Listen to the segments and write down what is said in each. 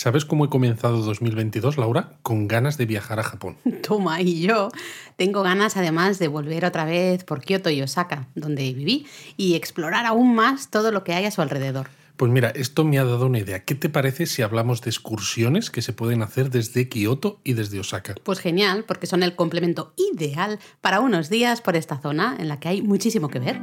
¿Sabes cómo he comenzado 2022, Laura? Con ganas de viajar a Japón. Toma, y yo tengo ganas además de volver otra vez por Kioto y Osaka, donde viví, y explorar aún más todo lo que hay a su alrededor. Pues mira, esto me ha dado una idea. ¿Qué te parece si hablamos de excursiones que se pueden hacer desde Kioto y desde Osaka? Pues genial, porque son el complemento ideal para unos días por esta zona en la que hay muchísimo que ver.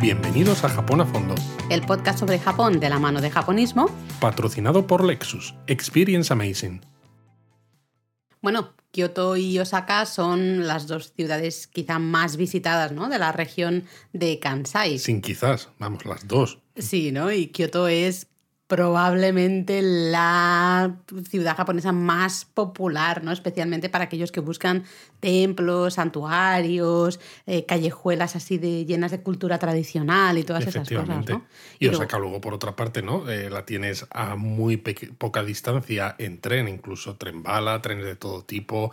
Bienvenidos a Japón a Fondo, El podcast sobre Japón de la mano de japonismo. patrocinado por Lexus. Experience Amazing. Bueno, Kioto y Osaka son las dos ciudades quizá más visitadas ¿no? de la región de Kansai. Sin quizás, vamos, las dos. Sí, ¿no? Y Kioto es probablemente la ciudad japonesa más popular, ¿no? Especialmente para aquellos que buscan templos, santuarios, eh, callejuelas así de llenas de cultura tradicional y todas esas cosas. ¿no? Y luego- Osaka luego, por otra parte, ¿no? Eh, la tienes a muy poca distancia en tren, incluso tren bala, trenes de todo tipo.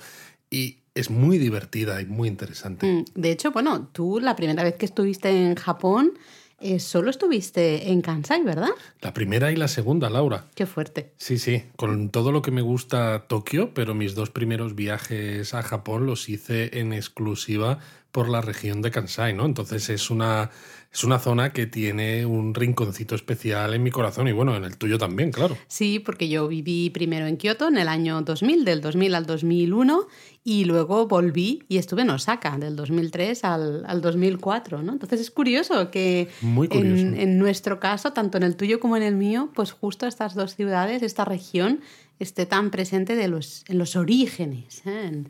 Y es muy divertida y muy interesante. Mm, De hecho, bueno, tú la primera vez que estuviste en Japón eh, solo estuviste en Kansai, ¿verdad? La primera y la segunda, Laura. Qué fuerte. Sí, sí, con todo lo que me gusta Tokio, pero mis dos primeros viajes a Japón los hice en exclusiva por la región de Kansai, ¿no? Entonces es una, es una zona que tiene un rinconcito especial en mi corazón y bueno, en el tuyo también, claro. Sí, porque yo viví primero en Kioto en el año 2000, del 2000 al 2001, y luego volví y estuve en Osaka del 2003 al, al 2004, ¿no? Entonces es curioso que Muy curioso. En, en nuestro caso, tanto en el tuyo como en el mío, pues justo estas dos ciudades, esta región, esté tan presente de los, en los orígenes. ¿eh? En-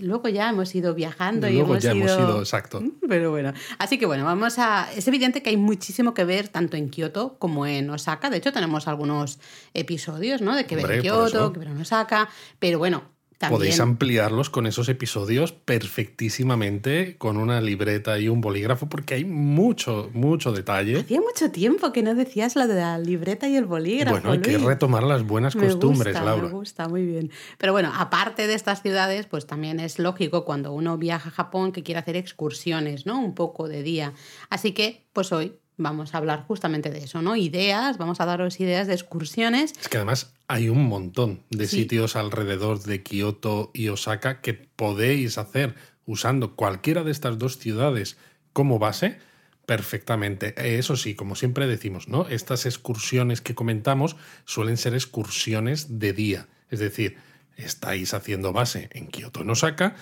luego ya hemos ido viajando y Luego hemos ya hemos ido... ido, exacto. Pero bueno, así que bueno, vamos a... Es evidente que hay muchísimo que ver tanto en Kioto como en Osaka. De hecho, tenemos algunos episodios, ¿no? De que ver en Kioto, que ver en Osaka. Pero bueno, también... Podéis ampliarlos con esos episodios perfectísimamente con una libreta y un bolígrafo porque hay mucho, mucho detalle. Hacía mucho tiempo que no decías lo de la libreta y el bolígrafo. Bueno, hay que retomar las buenas Me costumbres, gusta, Laura. Me gusta, muy bien. Pero bueno, aparte de estas ciudades, pues también es lógico cuando uno viaja a Japón que quiere hacer excursiones, ¿no? Un poco de día. Así que, pues hoy vamos a hablar justamente de eso, ¿no? Ideas, vamos a daros ideas de excursiones. Es que además hay un montón de Sí. sitios alrededor de Kioto y Osaka que podéis hacer usando cualquiera de estas dos ciudades como base perfectamente. Eh, Eso sí, como siempre decimos, ¿no? Estas excursiones que comentamos suelen ser excursiones de día. Es decir, estáis haciendo base en Kioto, en Osaka,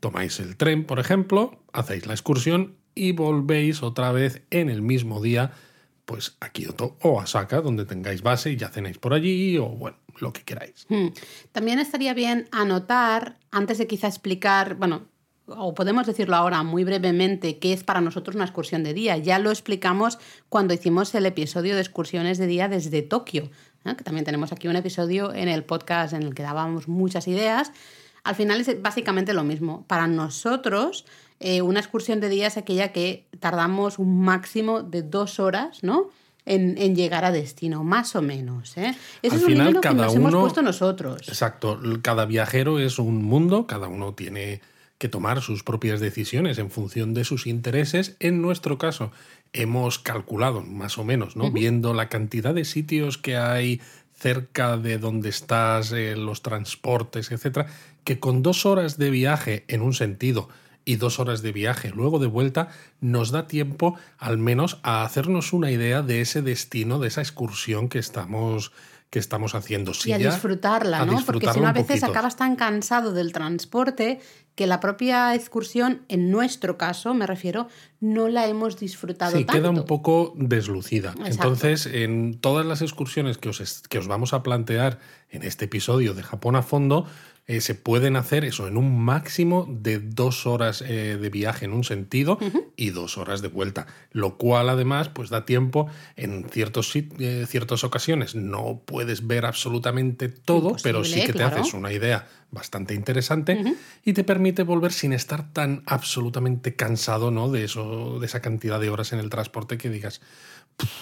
tomáis el tren, por ejemplo, hacéis la excursión y volvéis otra vez en el mismo día pues a Kioto o a Osaka, donde tengáis base y ya cenáis por allí o bueno, lo que queráis. Hmm. También estaría bien anotar, antes de quizá explicar, bueno, o podemos decirlo ahora muy brevemente, qué es para nosotros una excursión de día. Ya lo explicamos cuando hicimos el episodio de excursiones de día desde Tokio, que también tenemos aquí un episodio en el podcast en el que dábamos muchas ideas. Al final es básicamente lo mismo. Para nosotros, eh, una excursión de día es aquella que tardamos un máximo de dos horas, ¿no? En, en llegar a destino, más o menos. ¿eh? Ese Al es un final, número que cada nos hemos uno- puesto nosotros. Exacto, cada viajero es un mundo, cada uno tiene que tomar sus propias decisiones en función de sus intereses. En nuestro caso, hemos calculado más o menos, ¿no? Viendo la cantidad de sitios que hay cerca de donde estás, eh, los transportes, etcétera, que con dos horas de viaje en un sentido y dos horas de viaje luego de vuelta, nos da tiempo al menos a hacernos una idea de ese destino, de esa excursión que estamos, que estamos haciendo. Si y a ya- disfrutarla, a ¿no? Porque si no, a veces poquito. acabas tan cansado del transporte que la propia excursión, en nuestro caso, me refiero, no la hemos disfrutado Sí, tanto. queda un poco deslucida. Exacto. Entonces, en todas las excursiones que os, que os vamos a plantear en este episodio de Japón a fondo, eh, se pueden hacer eso en un máximo de dos horas eh, de viaje en un sentido y dos horas de vuelta. Lo cual, además, pues da tiempo en ciertos, eh, ciertas ocasiones. No puedes ver absolutamente todo, pero sí que te claro. haces una idea bastante interesante y te permite volver sin estar tan absolutamente cansado ¿no? de, eso, de esa cantidad de horas en el transporte que digas,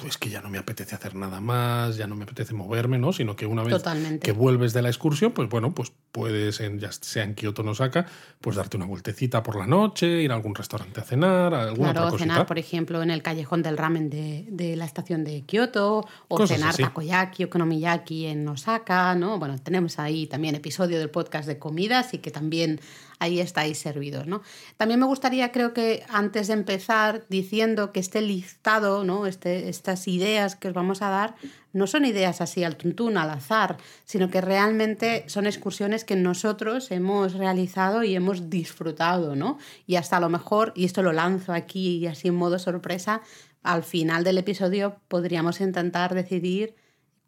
es que ya no me apetece hacer nada más, ya no me apetece moverme, ¿no? Sino que una vez Totalmente. que vuelves de la excursión, pues bueno, pues puedes, en, ya sea en Kioto no Osaka, pues darte una vueltecita por la noche, ir a algún restaurante a cenar, a alguna Claro, otra cosita. cenar, por ejemplo, en el callejón del ramen de, de la estación de Kioto, o Cosas cenar así. takoyaki o konomiyaki en Osaka, ¿no? Bueno, tenemos ahí también episodio del podcast de comidas y que también ahí estáis servidos. ¿no? También me gustaría, creo que antes de empezar, diciendo que este listado, ¿no? Este, estas ideas que os vamos a dar, no son ideas así al tuntún, al azar, sino que realmente son excursiones que nosotros hemos realizado y hemos disfrutado, ¿no? Y hasta a lo mejor, y esto lo lanzo aquí y así en modo sorpresa, al final del episodio podríamos intentar decidir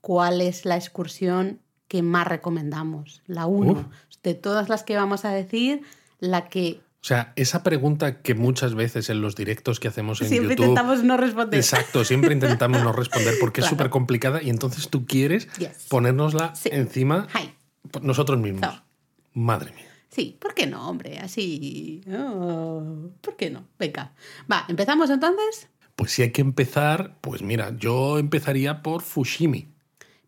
cuál es la excursión que más recomendamos, la 1. De todas las que vamos a decir, la que O sea, esa pregunta que muchas veces en los directos que hacemos en siempre YouTube. intentamos no responder. Exacto, siempre intentamos no responder porque es súper complicada y entonces tú quieres Yes. ponérnosla Sí. encima Hi. nosotros mismos. So. Madre mía. Sí, ¿por qué no, hombre? Así. oh, ¿Por qué no? Venga. Va, ¿empezamos entonces? Pues si hay que empezar, pues mira, yo empezaría por Fushimi.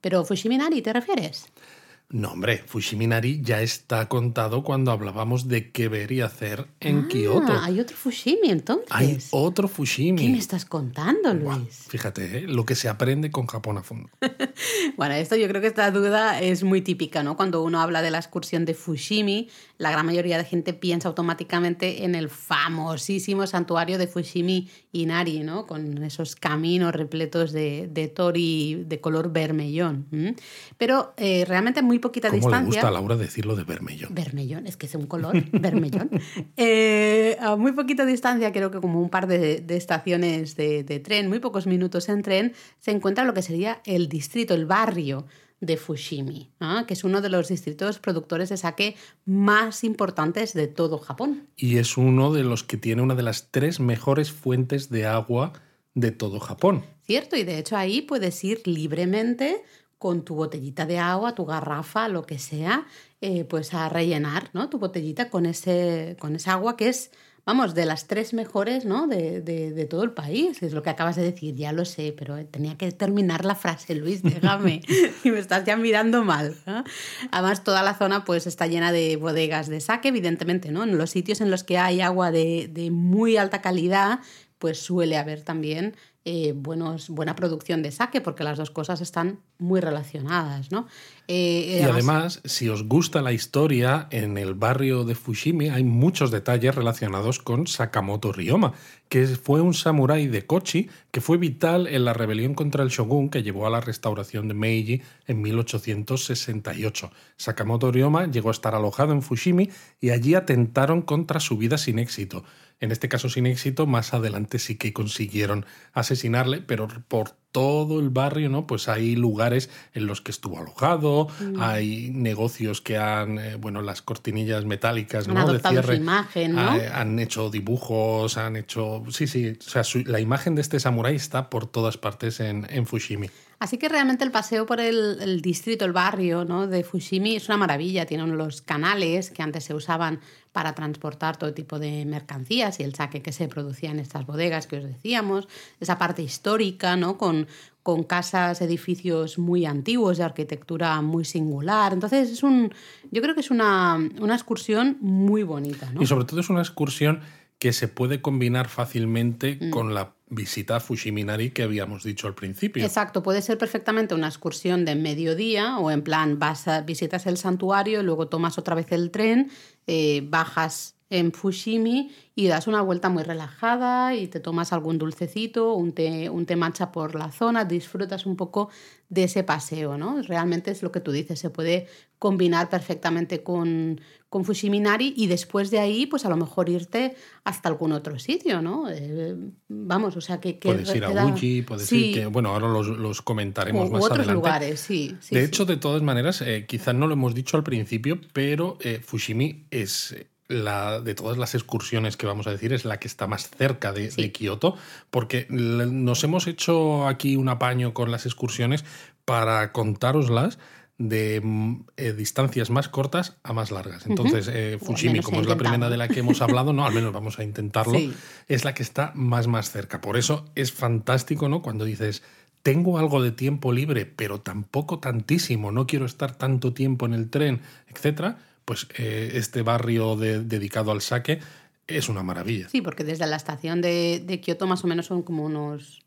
Pero Fushiminari, ¿te refieres? No, hombre, Fushiminari ya está contado cuando hablábamos de qué ver y hacer en Ah, Kioto. Hay otro Fushimi entonces. Hay otro ¿Qué Fushimi. me estás contando, Luis? fíjate, ¿eh? lo que se aprende con Japón a fondo. Bueno, esto yo creo que esta duda es muy típica, ¿no? Cuando uno habla de la excursión de Fushimi, la gran mayoría de gente piensa automáticamente en el famosísimo santuario de Fushimi Inari, ¿no? Con esos caminos repletos de, de tori de color vermellón. Pero eh, realmente a muy poquita ¿Cómo le distancia. gusta a Laura decirlo de Bermellón? Vermellón, es que es un color vermellón. Eh, a muy poquita distancia, creo que como un par de, de estaciones de, de tren, muy pocos minutos en tren, se encuentra lo que sería el distrito, el barrio de Fushimi, que es uno de los distritos productores de sake más importantes de todo Japón. Y es uno de los que tiene una de las tres mejores fuentes de agua de todo Japón. ¿Cierto? Y de hecho ahí puedes ir libremente con tu botellita de agua, tu garrafa, lo que sea, eh, pues a rellenar ¿no? tu botellita con ese, con esa agua que es, vamos, de las tres mejores ¿no? de, de, de todo el país. Es lo que acabas de decir, ya lo sé, pero tenía que terminar la frase, Luis, déjame, y me estás ya mirando mal. ¿no? Además, toda la zona pues está llena de bodegas de sake, evidentemente, ¿no? En los sitios en los que hay agua de, de muy alta calidad, pues suele haber también eh, buenos, buena producción de sake, porque las dos cosas están muy relacionadas, ¿no? Eh, Y además, si os gusta la historia, en el barrio de Fushimi hay muchos detalles relacionados con Sakamoto Ryoma, que fue un samurái de Kochi que fue vital en la rebelión contra el shogun que llevó a la restauración de Meiji en 1868. Sakamoto Ryoma llegó a estar alojado en Fushimi y allí atentaron contra su vida sin éxito. En este caso sin éxito, más adelante sí que consiguieron asesinarle, pero por todo el barrio, ¿no? Pues hay lugares en los que estuvo alojado, hay negocios que han, eh, bueno, las cortinillas metálicas, Han ¿no? De adoptado su cierre, imagen, ¿no? eh, han hecho dibujos, han hecho, sí, sí, o sea, su- la imagen de este samurái está por todas partes en, en Fushimi. Así que realmente el paseo por el, el distrito, el barrio ¿no? de Fushimi es una maravilla. Tienen los canales que antes se usaban para transportar todo tipo de mercancías y el saque que se producía en estas bodegas que os decíamos. Esa parte histórica, ¿no? Con, con casas, edificios muy antiguos, de arquitectura muy singular. Entonces, es un, yo creo que es una, una excursión muy bonita. ¿no? Y sobre todo es una excursión que se puede combinar fácilmente Mm. con la visita a Fushiminari que habíamos dicho al principio. Exacto, puede ser perfectamente una excursión de mediodía o en plan vas a, visitas el santuario, luego tomas otra vez el tren, eh, bajas en Fushimi y das una vuelta muy relajada y te tomas algún dulcecito, un té, un té matcha por la zona, disfrutas un poco de ese paseo, ¿no? Realmente es lo que tú dices, se puede combinar perfectamente con, con Fushiminari y después de ahí, pues a lo mejor irte hasta algún otro sitio, ¿no? Eh, vamos, o sea que... que Puedes ir a Uji, puedes Sí, ir que, bueno, ahora los, los comentaremos más otros adelante. lugares, sí. sí, de sí. hecho, de todas maneras, eh, quizás no lo hemos dicho al principio, pero eh, Fushimi es eh, la de todas las excursiones que vamos a decir, es la que está más cerca de, Sí. de Kioto, porque nos hemos hecho aquí un apaño con las excursiones para contároslas de mm, eh, distancias más cortas a más largas. Entonces, eh, al Fushimi, como es la primera de la que hemos hablado, no, al menos vamos a intentarlo, Sí. es la que está más más cerca. Por eso es fantástico, ¿no? Cuando dices, tengo algo de tiempo libre, pero tampoco tantísimo, no quiero estar tanto tiempo en el tren, etcétera, pues eh, este barrio de- dedicado al saque es una maravilla. Sí, porque desde la estación de, de Kioto más o menos son como unos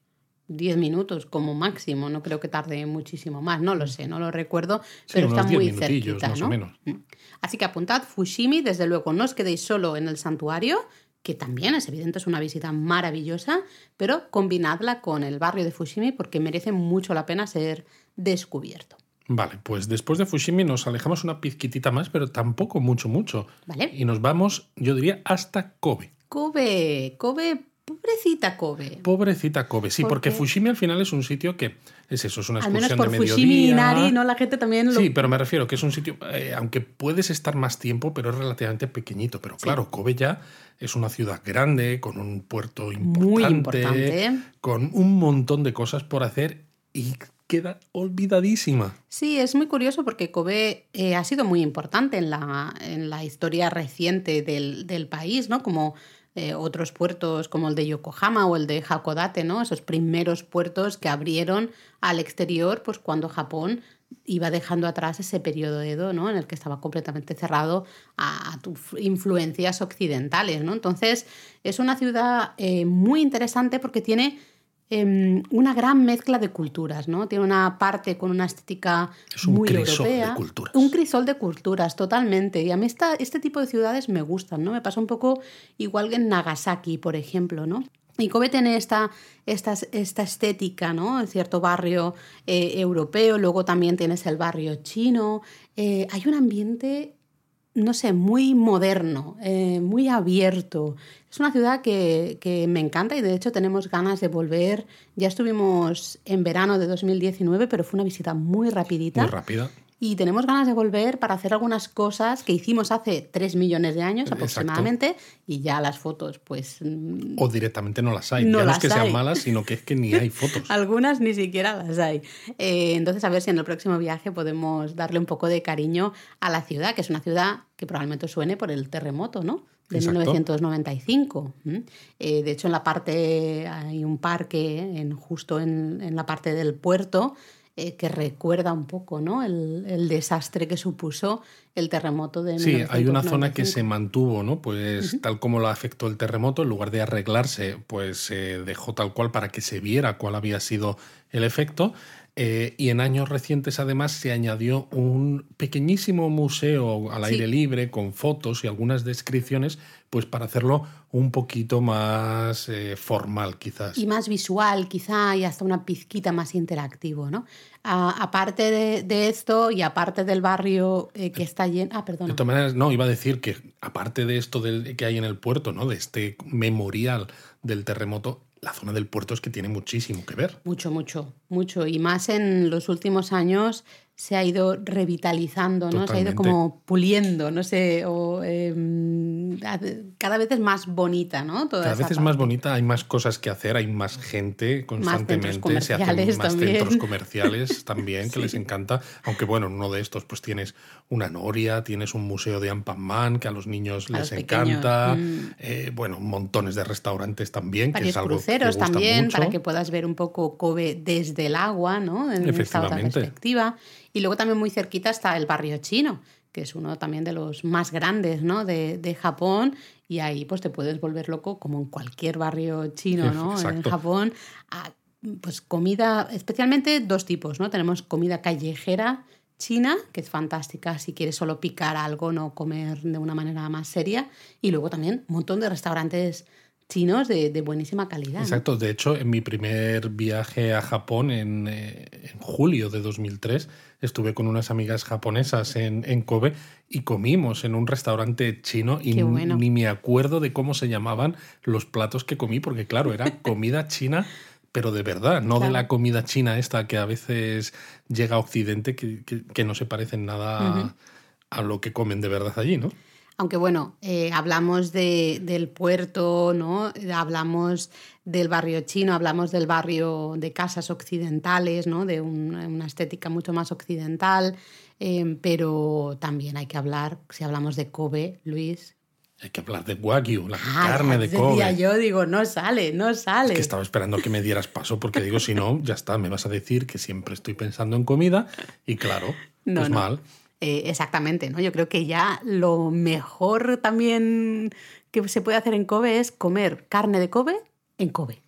10 minutos como máximo. No creo que tarde muchísimo más. No lo sé, no lo recuerdo, Sí, pero está 10 muy cerquita, más o ¿no? menos. Mm. Así que apuntad Fushimi, desde luego, no os quedéis solo en el santuario, que también es evidente, es una visita maravillosa, pero combinadla con el barrio de Fushimi porque merece mucho la pena ser descubierto. Vale, pues después de Fushimi nos alejamos una pizquitita más, pero tampoco mucho, mucho. ¿Vale? Y nos vamos, yo diría, hasta Kobe. Kobe, Kobe, pobrecita Kobe. Pobrecita Kobe, sí, ¿Por porque qué? Fushimi al final es un sitio que es eso, es una Al menos excursión por de Fushimi y mediodía. Inari, ¿no? La gente también lo... Sí, pero me refiero que es un sitio, eh, aunque puedes estar más tiempo, pero es relativamente pequeñito. Pero claro, Kobe ya es una ciudad grande, con un puerto importante, Muy importante. con un montón de cosas por hacer y queda olvidadísima. Sí, es muy curioso porque Kobe eh, ha sido muy importante en la, en la historia reciente del, del país, ¿no? Como eh, otros puertos como el de Yokohama o el de Hakodate, ¿no? Esos primeros puertos que abrieron al exterior pues cuando Japón iba dejando atrás ese periodo Edo, ¿no? En el que estaba completamente cerrado a, a tu- influencias occidentales, ¿no? Entonces, es una ciudad eh, muy interesante porque tiene em, una gran mezcla de culturas, ¿no? Tiene una parte con una estética Es un muy crisol de europea. culturas. Un crisol de culturas, totalmente. Y a mí esta, este tipo de ciudades me gustan, ¿no? Me pasa un poco igual que en Nagasaki, por ejemplo, ¿no? Y Kobe tiene esta, esta, esta estética, ¿no? En cierto barrio eh, europeo, luego también tienes el barrio chino. Eh, hay un ambiente no sé, muy moderno, eh, muy abierto. Es una ciudad que, que me encanta y de hecho tenemos ganas de volver. Ya estuvimos en verano de 2019, pero fue una visita muy rapidita. Muy rápida. Y tenemos ganas de volver para hacer algunas cosas que hicimos hace 3 millones de años Exacto. aproximadamente y ya las fotos, pues mm, O directamente no las hay. No ya no es las que sean hay. malas, sino que es que ni hay fotos. Algunas ni siquiera las hay. Eh, entonces, a ver si en el próximo viaje podemos darle un poco de cariño a la ciudad, que es una ciudad que probablemente suene por el terremoto, ¿no? De Exacto. 1995. ¿m? Eh, de hecho, en la parte, hay un parque en, justo en, en la parte del puerto eh, que recuerda un poco ¿no? el, el desastre que supuso el terremoto de Sí, hay una zona que 1995. se mantuvo, ¿no? Pues tal como la afectó el terremoto, en lugar de arreglarse, pues se dejó tal cual para que se viera cuál había sido el efecto. Eh, y en años recientes, además, se añadió un pequeñísimo museo al Sí. aire libre con fotos y algunas descripciones, pues para hacerlo un poquito más eh, formal, quizás. Y más visual, quizá, y hasta una pizquita más interactivo, ¿no? A- aparte de, de esto y aparte del barrio eh, que está lleno... Ah, De perdona. todas maneras, no, iba a decir que aparte de esto del, que hay en el puerto, ¿no? De este memorial del terremoto, la zona del puerto es que tiene muchísimo que ver. Mucho, mucho, mucho. Y más en los últimos años se ha ido revitalizando, ¿no? Se ha ido como puliendo, no sé, o eh, cada vez es más bonita, ¿no? Toda Cada vez es más bonita, hay más cosas que hacer, hay más gente constantemente, se hacen más también. centros comerciales también que les encanta. Aunque bueno, en uno de estos pues tienes una noria, tienes un museo de Ampaman que a los niños A les los encanta. mm. Eh, bueno, montones de restaurantes también, que es algo cruceros que gusta también, mucho. para que puedas ver un poco Kobe desde el agua, ¿no? En esta otra Efectivamente. perspectiva. Y luego también muy cerquita está el barrio chino, que es uno también de los más grandes, ¿no? De, de Japón. Y ahí pues te puedes volver loco, como en cualquier barrio chino, ¿no? En. Japón. a, pues comida, especialmente dos tipos, ¿no? Tenemos comida callejera china, que es fantástica si quieres solo picar algo, no comer de una manera más seria. Y luego también un montón de restaurantes chinos de, de buenísima calidad. ¿no? Exacto, de hecho, en mi primer viaje a Japón en, eh, en julio de 2003, estuve con unas amigas japonesas en, en Kobe y comimos en un restaurante chino y bueno. ni me acuerdo de cómo se llamaban los platos que comí, porque claro, era comida china, pero de verdad, no de la comida china esta que a veces llega a Occidente que, que- que no se parece en nada a lo que comen de verdad allí, ¿no? Aunque bueno, eh, hablamos de, del puerto, ¿no? Hablamos del barrio chino, hablamos del barrio de casas occidentales, ¿no? De una estética mucho más occidental. Eh, pero también hay que hablar, si hablamos de Kobe, Luis, hay que hablar de Wagyu, la ah, carne de Kobe. Yo digo, no sale, no sale. que estaba esperando que me dieras paso porque digo, si no, ya está, me vas a decir que siempre estoy pensando en comida y claro, no, pues mal. Eh, exactamente, ¿no? Yo creo que ya lo mejor también que se puede hacer en Kobe es comer carne de Kobe en Kobe.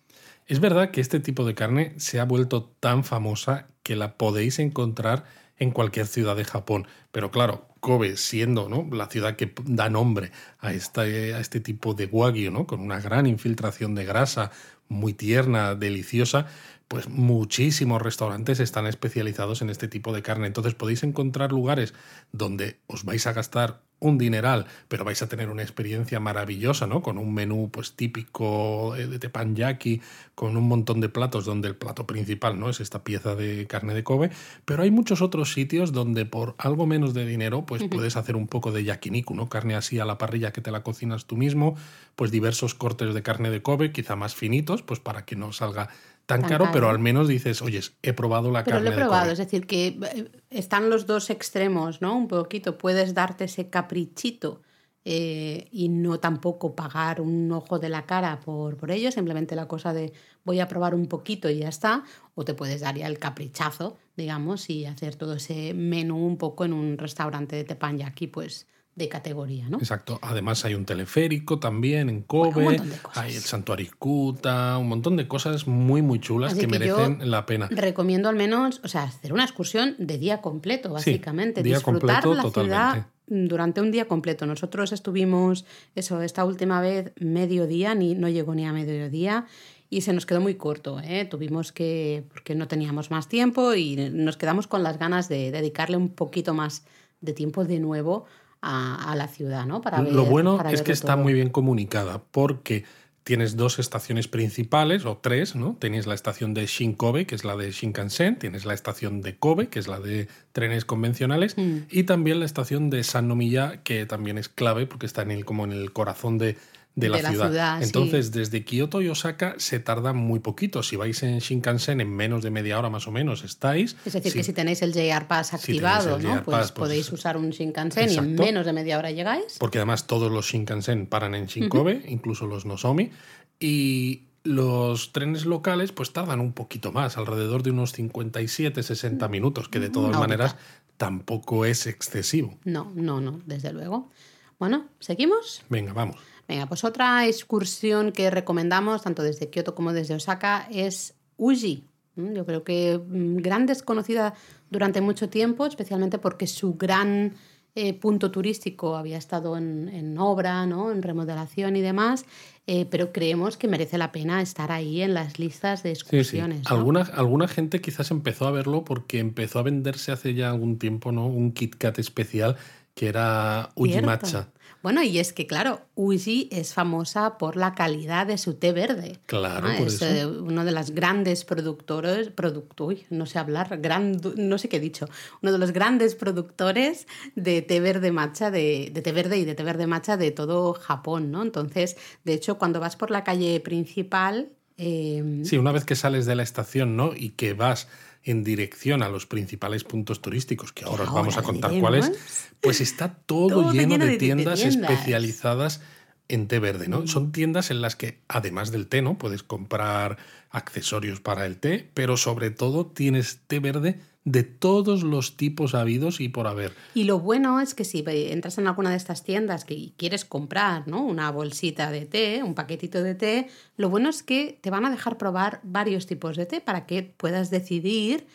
Es verdad que este tipo de carne se ha vuelto tan famosa que la podéis encontrar en cualquier ciudad de Japón. Pero claro, Kobe siendo ¿no? la ciudad que da nombre a este, a este tipo de wagyu, ¿no? con una gran infiltración de grasa, muy tierna, deliciosa, pues muchísimos restaurantes están especializados en este tipo de carne. Entonces podéis encontrar lugares donde os vais a gastar un dineral, pero vais a tener una experiencia maravillosa, ¿no? Con un menú pues típico de teppanyaki, con un montón de platos donde el plato principal, ¿no? Es esta pieza de carne de Kobe, pero hay muchos otros sitios donde por algo menos de dinero pues puedes hacer un poco de yakiniku, ¿no? Carne así a la parrilla que te la cocinas tú mismo, pues diversos cortes de carne de Kobe, quizá más finitos, pues para que no salga tan, caro, pero al menos dices, oye, he probado la carne. Pero lo he probado, es decir, que eh, están los dos extremos, ¿no? Un poquito, puedes darte ese caprichito eh, y no tampoco pagar un ojo de la cara por, por ello, simplemente la cosa de voy a probar un poquito y ya está, o te puedes dar ya el caprichazo, digamos, y hacer todo ese menú un poco en un restaurante de aquí pues de categoría, ¿no? Exacto. Además hay un teleférico también en Kobe, hay el santuario Kuta, un montón de cosas muy muy chulas que, merecen la pena. Recomiendo al menos, o sea, hacer una excursión de día completo, básicamente, disfrutar la ciudad durante un día completo. Nosotros estuvimos eso esta última vez mediodía, ni no llegó ni a mediodía y se nos quedó muy corto. ¿eh? Tuvimos que, porque no teníamos más tiempo y nos quedamos con las ganas de dedicarle un poquito más de tiempo de nuevo a, la ciudad, ¿no? Para Lo bueno es que está muy bien comunicada porque tienes dos estaciones principales, o tres, ¿no? Tenéis la estación de Shinkobe, que es la de Shinkansen, tienes la estación de Kobe, que es la de trenes convencionales, mm. y también la estación de Sannomiya, que también es clave porque está en el, como en el corazón de, de la, ciudad. Entonces, desde Kioto y Osaka se tarda muy poquito. Si vais en Shinkansen, en menos de media hora más o menos estáis. Es decir, que si tenéis el JR Pass activado, ¿no? pues, pues, podéis usar un Shinkansen y en menos de media hora llegáis. Porque además todos los Shinkansen paran en Shinkobe, incluso los Nozomi. Y los trenes locales pues tardan un poquito más, alrededor de unos 57, 60 minutos, que de todas maneras tampoco es excesivo. No, no, no, desde luego. Bueno, ¿seguimos? Venga, vamos. Venga, pues otra excursión que recomendamos, tanto desde Kioto como desde Osaka, es Uji. Yo creo que mm, gran desconocida durante mucho tiempo, especialmente porque su gran eh, punto turístico había estado en, obra, ¿no? en remodelación y demás, eh, pero creemos que merece la pena estar ahí en las listas de excursiones. Alguna, alguna gente quizás empezó a verlo porque empezó a venderse hace ya algún tiempo ¿no? un Kit Kat especial que era Uji Matcha. Bueno, y es que, claro, Uji es famosa por la calidad de su té verde. Claro, por es eso. uno de los grandes productores, producto, no sé hablar, gran, no sé qué he dicho, uno de los grandes productores de té verde matcha, de, de té verde y de té verde matcha de todo Japón, ¿no? Entonces, de hecho, cuando vas por la calle principal... Eh, sí, una vez que sales de la estación, ¿no? Y que vas en dirección a los principales puntos turísticos, que ahora os vamos a contar cuáles, pues está todo, lleno, de, tiendas, especializadas en té verde, ¿no? Mm. Son tiendas en las que, además del té, ¿no? Puedes comprar accesorios para el té, pero sobre todo tienes té verde de todos los tipos habidos y por haber. Y lo bueno es que si entras en alguna de estas tiendas que quieres comprar ¿no? una bolsita de té, un paquetito de té, lo bueno es que te van a dejar probar varios tipos de té para que puedas decidir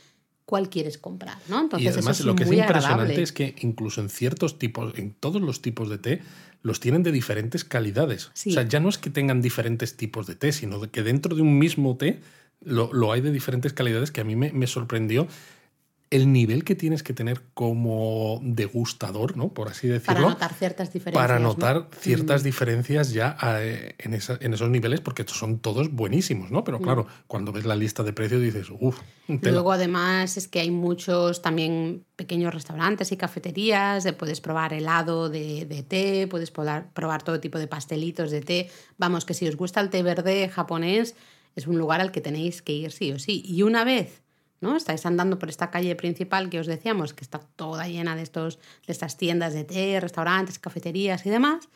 cuál quieres comprar, ¿no? Entonces, y además lo que es impresionante es que incluso en ciertos tipos, en todos los tipos de té, los tienen de diferentes calidades. O sea, ya no es que tengan diferentes tipos de té, sino que dentro de un mismo té lo, hay de diferentes calidades que a mí me, me sorprendió el nivel que tienes que tener como degustador, ¿no? Por así decirlo. Para notar ciertas diferencias. Para ¿no? notar ciertas Mm. diferencias ya eh, en, esa- en esos niveles, porque son todos buenísimos, ¿no? Mm. Pero claro, cuando ves la lista de precios dices, uff, Luego, además, es que hay muchos también pequeños restaurantes y cafeterías. Puedes probar helado de, de té, puedes probar, probar todo tipo de pastelitos de té. Vamos, que si os gusta el té verde japonés, es un lugar al que tenéis que ir sí o sí. Y una vez ¿no? estáis andando por esta calle principal que os decíamos, que está toda llena de, estos, de estas tiendas de té, restaurantes, cafeterías y demás,